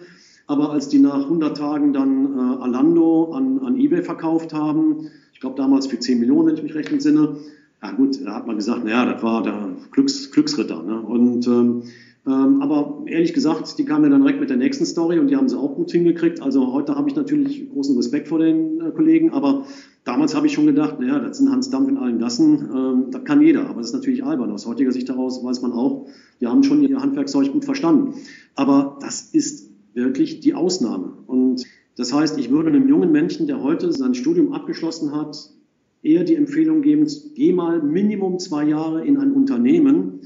aber als die nach 100 Tagen dann äh, Alando an, an eBay verkauft haben, ich glaube damals für 10 Millionen, wenn ich mich recht entsinne, ja gut, da hat man gesagt, naja, das war der Glücks, Glücksritter. Ne? Und ähm, ähm, aber ehrlich gesagt, die kamen ja dann direkt mit der nächsten Story und die haben sie auch gut hingekriegt. Also heute habe ich natürlich großen Respekt vor den äh, Kollegen, aber damals habe ich schon gedacht, naja, das sind Hans Dampf in allen Gassen, ähm, das kann jeder. Aber das ist natürlich albern. Aus heutiger Sicht daraus weiß man auch, die haben schon ihr Handwerkszeug gut verstanden. Aber das ist wirklich die Ausnahme. Und das heißt, ich würde einem jungen Menschen, der heute sein Studium abgeschlossen hat, eher die Empfehlung geben, geh mal Minimum zwei Jahre in ein Unternehmen,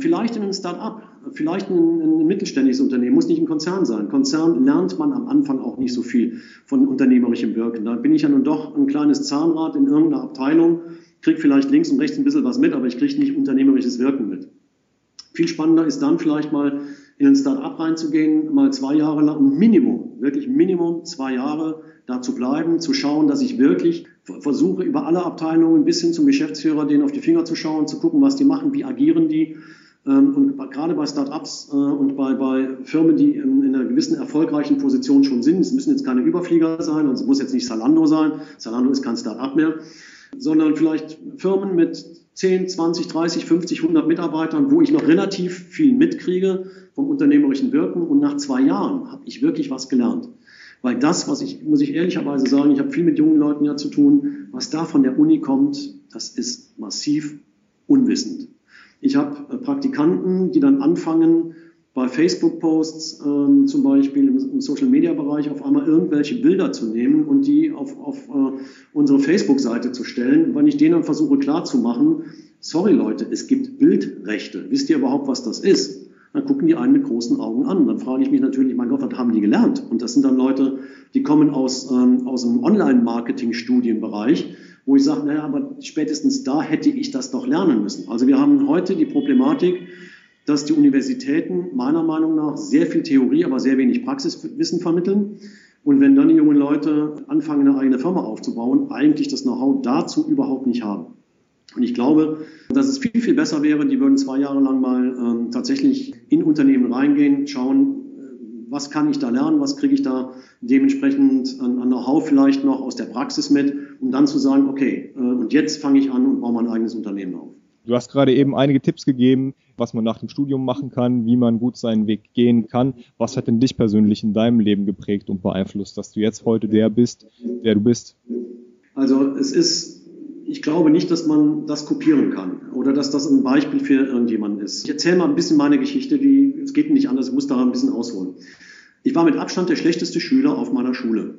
vielleicht in ein Start-up vielleicht ein, ein mittelständisches Unternehmen, muss nicht ein Konzern sein. Konzern lernt man am Anfang auch nicht so viel von unternehmerischem Wirken. Da bin ich ja nun doch ein kleines Zahnrad in irgendeiner Abteilung, kriege vielleicht links und rechts ein bisschen was mit, aber ich kriege nicht unternehmerisches Wirken mit. Viel spannender ist dann vielleicht mal in ein Start-up reinzugehen, mal zwei Jahre lang, Minimum, wirklich Minimum zwei Jahre da zu bleiben, zu schauen, dass ich wirklich versuche, über alle Abteilungen bis hin zum Geschäftsführer denen auf die Finger zu schauen, zu gucken, was die machen, wie agieren die, und gerade bei Startups äh, und bei, bei Firmen, die in, in, einer gewissen erfolgreichen Position schon sind, es müssen jetzt keine Überflieger sein und es muss jetzt nicht Salando sein. Salando ist kein Startup mehr. sondern vielleicht Firmen mit 10, 20, 30, 50, 100 Mitarbeitern, wo ich noch relativ viel mitkriege vom unternehmerischen Wirken. Und nach zwei Jahren habe ich wirklich was gelernt. Weil das, was ich, muss ich ehrlicherweise sagen, ich habe viel mit jungen Leuten ja zu tun, was da von der Uni kommt, das ist massiv unwissend. Ich habe äh, Praktikanten, die dann anfangen, bei Facebook-Posts ähm, zum Beispiel im, im Social-Media-Bereich auf einmal irgendwelche Bilder zu nehmen und die auf, auf äh, unsere Facebook-Seite zu stellen, weil ich denen dann versuche klarzumachen, sorry Leute, es gibt Bildrechte. Wisst ihr überhaupt, was das ist? Dann gucken die einen mit großen Augen an. Dann frage ich mich natürlich, mein Gott, was haben die gelernt? Und das sind dann Leute, die kommen aus, ähm, aus dem Online-Marketing-Studienbereich, wo ich sage, naja, aber spätestens da hätte ich das doch lernen müssen. Also wir haben heute die Problematik, dass die Universitäten meiner Meinung nach sehr viel Theorie, aber sehr wenig Praxiswissen vermitteln. Und wenn dann die jungen Leute anfangen, eine eigene Firma aufzubauen, eigentlich das Know-how dazu überhaupt nicht haben. Und ich glaube, dass es viel, viel besser wäre, die würden zwei Jahre lang mal ähm, tatsächlich in Unternehmen reingehen, schauen, äh, was kann ich da lernen, was kriege ich da dementsprechend an, an Know-how vielleicht noch aus der Praxis mit, um dann zu sagen, okay, äh, und jetzt fange ich an und baue mein eigenes Unternehmen auf. Du hast gerade eben einige Tipps gegeben, was man nach dem Studium machen kann, wie man gut seinen Weg gehen kann. Was hat denn dich persönlich in deinem Leben geprägt und beeinflusst, dass du jetzt heute der bist, der du bist? Also es ist, ich glaube nicht, dass man das kopieren kann oder dass das ein Beispiel für irgendjemanden ist. Ich erzähle mal ein bisschen meine Geschichte, die, es geht nicht anders, ich muss da ein bisschen ausholen. Ich war mit Abstand der schlechteste Schüler auf meiner Schule.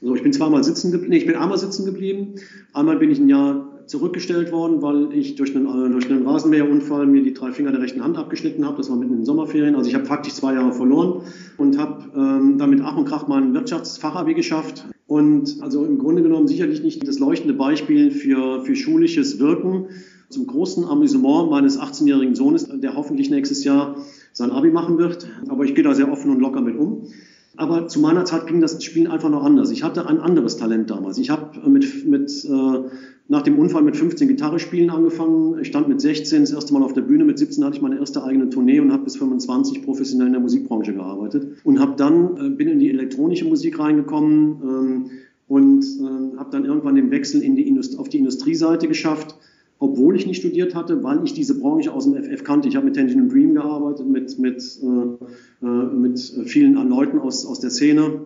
So, ich bin zweimal sitzen geblieben, nee, ich bin einmal sitzen geblieben, einmal bin ich ein Jahr zurückgestellt worden, weil ich durch einen, äh, durch einen Rasenmäherunfall mir die drei Finger der rechten Hand abgeschnitten habe. Das war mitten in den Sommerferien. Also ich habe faktisch zwei Jahre verloren und habe ähm, damit Ach und Krach mein Wirtschaftsfachabi geschafft. Und also im Grunde genommen sicherlich nicht das leuchtende Beispiel für, für schulisches Wirken. Zum großen Amüsement meines 18-jährigen Sohnes, der hoffentlich nächstes Jahr sein Abi machen wird. Aber ich gehe da sehr offen und locker mit um. Aber zu meiner Zeit ging das Spielen einfach noch anders. Ich hatte ein anderes Talent damals. Ich habe mit, mit äh, nach dem Unfall mit 15 Gitarre spielen angefangen. Ich stand mit 16 das erste Mal auf der Bühne. Mit 17 hatte ich meine erste eigene Tournee und habe bis 25 professionell in der Musikbranche gearbeitet. Und habe dann, äh, bin in die elektronische Musik reingekommen ähm, und äh, habe dann irgendwann den Wechsel in die Indust auf die Industrieseite geschafft obwohl ich nicht studiert hatte, weil ich diese Branche aus dem FF kannte. Ich habe mit Tangerine Dream gearbeitet, mit, mit, äh, äh, mit vielen Leuten aus, aus der Szene,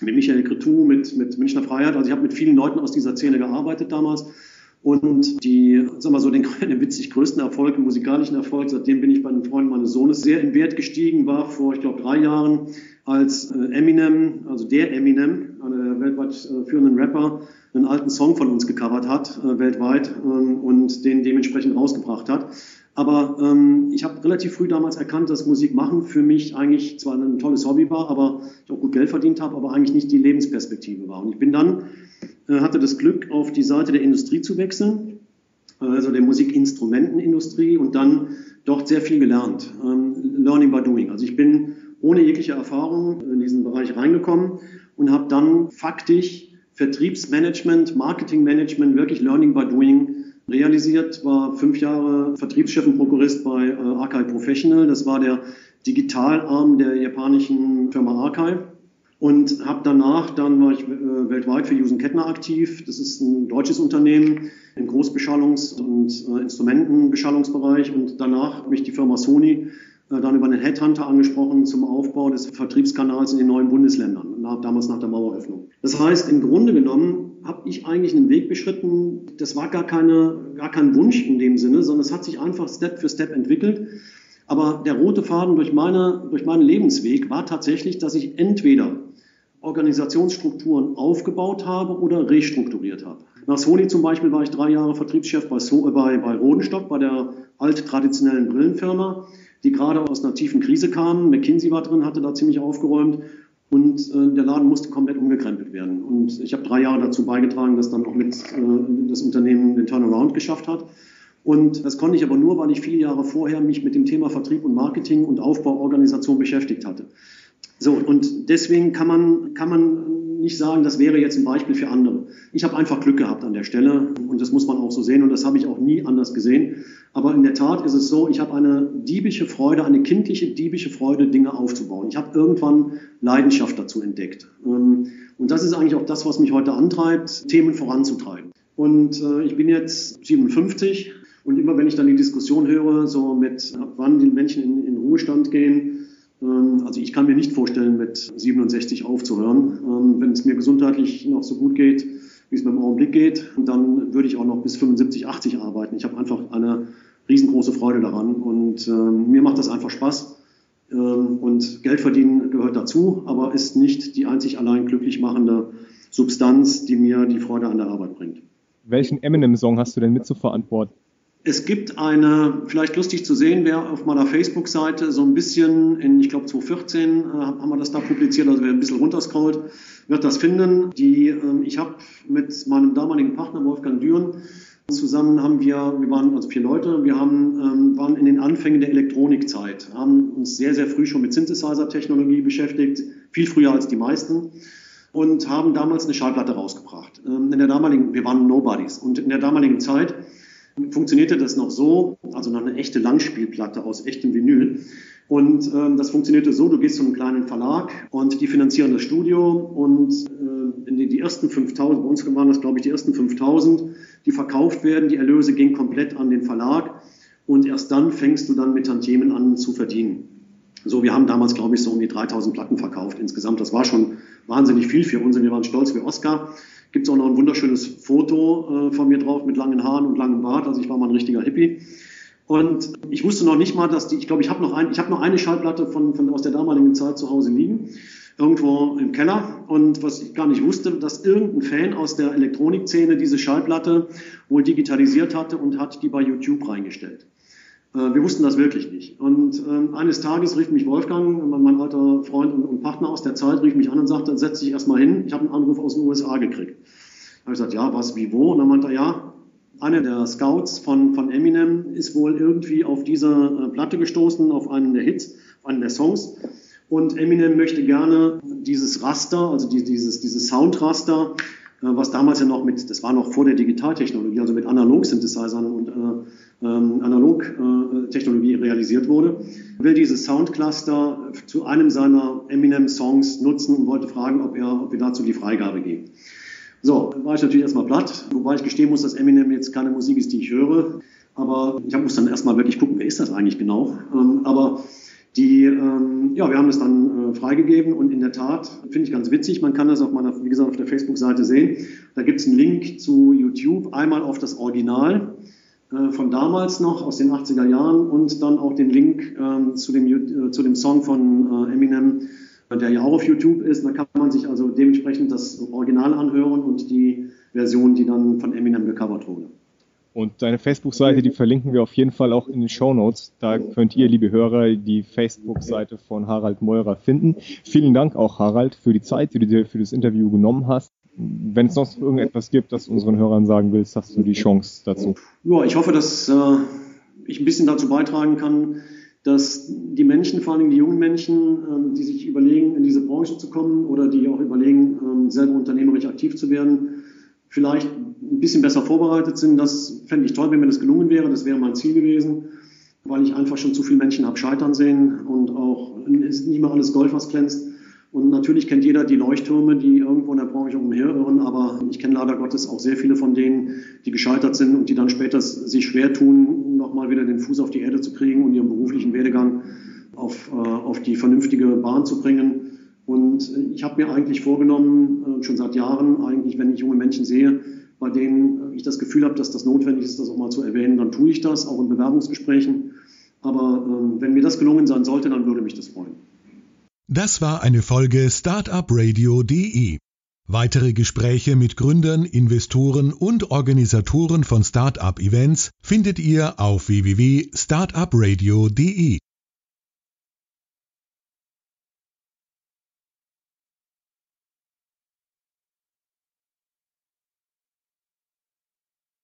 mit Michael Cretou, mit, mit Münchner Freiheit. Also ich habe mit vielen Leuten aus dieser Szene gearbeitet damals. Und die, sagen wir so, den, den witzig größten Erfolg, den musikalischen Erfolg, seitdem bin ich bei den Freunden meines Sohnes sehr in Wert gestiegen, war vor, ich glaube, drei Jahren, als äh, Eminem, also der Eminem, einer der weltweit äh, führenden Rapper, einen alten Song von uns gecovert hat, äh, weltweit, ähm, und den dementsprechend rausgebracht hat. Aber ähm, ich habe relativ früh damals erkannt, dass Musik machen für mich eigentlich zwar ein tolles Hobby war, aber ich auch gut Geld verdient habe, aber eigentlich nicht die Lebensperspektive war. Und ich bin dann, äh, hatte das Glück, auf die Seite der Industrie zu wechseln, also der Musikinstrumentenindustrie und dann dort sehr viel gelernt. Ähm, learning by doing. Also ich bin ohne jegliche Erfahrung in diesen Bereich reingekommen und habe dann faktisch Vertriebsmanagement, Marketingmanagement, wirklich Learning by Doing realisiert, war fünf Jahre Vertriebschef und Prokurist bei äh, Archive Professional. Das war der Digitalarm der japanischen Firma Archive. Und habe danach, dann war ich äh, weltweit für Jusen Kettner aktiv. Das ist ein deutsches Unternehmen im Großbeschallungs- und äh, Instrumentenbeschallungsbereich. Und danach habe ich die Firma Sony äh, dann über einen Headhunter angesprochen zum Aufbau des Vertriebskanals in den neuen Bundesländern, damals nach der Maueröffnung. Das heißt, im Grunde genommen habe ich eigentlich einen Weg beschritten, das war gar, keine, gar kein Wunsch in dem Sinne, sondern es hat sich einfach Step für Step entwickelt. Aber der rote Faden durch, meine, durch meinen Lebensweg war tatsächlich, dass ich entweder Organisationsstrukturen aufgebaut habe oder restrukturiert habe. Nach Sony zum Beispiel war ich drei Jahre Vertriebschef bei, so bei, bei Rodenstock, bei der alt-traditionellen Brillenfirma die gerade aus einer tiefen Krise kamen. McKinsey war drin, hatte da ziemlich aufgeräumt und äh, der Laden musste komplett umgekrempelt werden. Und ich habe drei Jahre dazu beigetragen, dass dann auch mit äh, das Unternehmen den Turnaround geschafft hat. Und das konnte ich aber nur, weil ich viele Jahre vorher mich mit dem Thema Vertrieb und Marketing und Aufbauorganisation beschäftigt hatte. So, und deswegen kann man, kann man nicht sagen, das wäre jetzt ein Beispiel für andere. Ich habe einfach Glück gehabt an der Stelle und das muss man auch so sehen und das habe ich auch nie anders gesehen. Aber in der Tat ist es so, ich habe eine diebische Freude, eine kindliche diebische Freude, Dinge aufzubauen. Ich habe irgendwann Leidenschaft dazu entdeckt. Ähm, und das ist eigentlich auch das, was mich heute antreibt, Themen voranzutreiben. Und äh, ich bin jetzt 57 und immer wenn ich dann die Diskussion höre, so mit wann die Menschen in, in Ruhestand gehen, also ich kann mir nicht vorstellen, mit 67 aufzuhören. Ähm, wenn es mir gesundheitlich noch so gut geht, wie es mir im Augenblick geht, dann würde ich auch noch bis 75, 80 arbeiten. Ich habe einfach eine riesengroße Freude daran und äh, mir macht das einfach Spaß. Ähm, und Geld verdienen gehört dazu, aber ist nicht die einzig allein glücklich machende Substanz, die mir die Freude an der Arbeit bringt. Welchen Eminem-Song hast du denn mit zu verantworten? Es gibt eine, vielleicht lustig zu sehen, wer auf meiner Facebook-Seite so ein bisschen, in, ich glaube 2014 äh, haben wir das da publiziert, also wer ein bisschen runterscrollt, wird das finden. Die, äh, ich habe mit meinem damaligen Partner Wolfgang Düren zusammen haben wir, wir waren also vier Leute, wir haben, ähm, waren in den Anfängen der Elektronikzeit, haben uns sehr, sehr früh schon mit Synthesizer-Technologie beschäftigt, viel früher als die meisten und haben damals eine Schallplatte rausgebracht. Ähm, in der damaligen, wir waren Nobodies und in der damaligen Zeit funktionierte das noch so, also noch eine echte Langspielplatte aus echtem Vinyl. Und ähm, das funktionierte so, du gehst zu einem kleinen Verlag und die finanzieren das Studio und äh, die, die ersten 5000, bei uns waren das glaube ich die ersten 5000, die verkauft werden, die Erlöse gehen komplett an den Verlag und erst dann fängst du dann mit Tantiemen an zu verdienen. So, wir haben damals glaube ich so um die 3000 Platten verkauft insgesamt. Das war schon wahnsinnig viel für uns und wir waren stolz wie Oscar. Gibt es auch noch ein wunderschönes Foto äh, von mir drauf mit langen Haaren und langem Bart. Also ich war mal ein richtiger Hippie. Und ich wusste noch nicht mal, dass die, ich glaube, ich habe noch, ein, ich hab noch eine Schallplatte von, von, aus der damaligen Zeit zu Hause liegen, irgendwo im Keller. Und was ich gar nicht wusste, dass irgendein Fan aus der Elektronikszene diese Schallplatte wohl digitalisiert hatte und hat die bei YouTube reingestellt. Äh, wir wussten das wirklich nicht. Und äh, eines Tages rief mich Wolfgang, mein alter Freund und, und, Partner aus der Zeit, rief mich an und sagte, setz dich erstmal hin, ich habe einen Anruf aus den USA gekriegt. Da habe ich gesagt, ja, was, wie, wo? Und dann meinte er, ja, einer der Scouts von, von Eminem ist wohl irgendwie auf diese äh, Platte gestoßen, auf einen der Hits, auf einen der Songs. Und Eminem möchte gerne dieses Raster, also die, dieses, dieses Soundraster, äh, was damals ja noch mit, das war noch vor der Digitaltechnologie, also mit Analog-Synthesizern und äh, ähm, Analog-Technologie realisiert wurde, will dieses Soundcluster zu einem seiner Eminem-Songs nutzen und wollte fragen, ob, er, ob wir dazu die Freigabe geben. So, war ich natürlich erstmal platt, wobei ich gestehen muss, dass Eminem jetzt keine Musik ist, die ich höre. Aber ich muss dann erstmal wirklich gucken, wer ist das eigentlich genau. Ähm, aber die, ähm, ja, wir haben das dann äh, freigegeben und in der Tat finde ich ganz witzig. Man kann das auf meiner, wie gesagt, auf der Facebook-Seite sehen. Da gibt es einen Link zu YouTube, einmal auf das Original äh, von damals noch aus den 80er Jahren und dann auch den Link ähm, zu, dem, äh, zu dem Song von äh, Eminem, der ja auch auf YouTube ist. Da kann man sich also dementsprechend das Original anhören und die Version, die dann von Eminem gecovert wurde. Und deine Facebook-Seite, die verlinken wir auf jeden Fall auch in den Show Notes. Da könnt ihr, liebe Hörer, die Facebook-Seite von Harald Meurer finden. Vielen Dank auch, Harald, für die Zeit, die du dir für das Interview genommen hast. Wenn es noch irgendetwas gibt, das unseren Hörern sagen willst, hast du die Chance dazu. Ja, ich hoffe, dass äh, ich ein bisschen dazu beitragen kann, dass die Menschen, vor allem die jungen Menschen, äh, die sich überlegen, in diese Branche zu kommen oder die auch überlegen, äh, selber unternehmerisch aktiv zu werden, vielleicht ein bisschen besser vorbereitet sind. Das fände ich toll, wenn mir das gelungen wäre. Das wäre mein Ziel gewesen, weil ich einfach schon zu viele Menschen habe scheitern sehen und auch ist nicht mehr alles Gold, was glänzt. Und natürlich kennt jeder die Leuchttürme, die irgendwo in der Branche umherirren, aber ich kenne leider Gottes auch sehr viele von denen, die gescheitert sind und die dann später sich schwer tun, nochmal wieder den Fuß auf die Erde zu kriegen und ihren beruflichen Werdegang auf, äh, auf die vernünftige Bahn zu bringen. Und ich habe mir eigentlich vorgenommen, äh, schon seit Jahren, eigentlich, wenn ich junge Menschen sehe, bei denen ich das Gefühl habe, dass das notwendig ist, das auch mal zu erwähnen, dann tue ich das, auch in Bewerbungsgesprächen. Aber ähm, wenn mir das gelungen sein sollte, dann würde mich das freuen. Das war eine Folge Startupradio.de. Weitere Gespräche mit Gründern, Investoren und Organisatoren von Startup-Events findet ihr auf www.startupradio.de.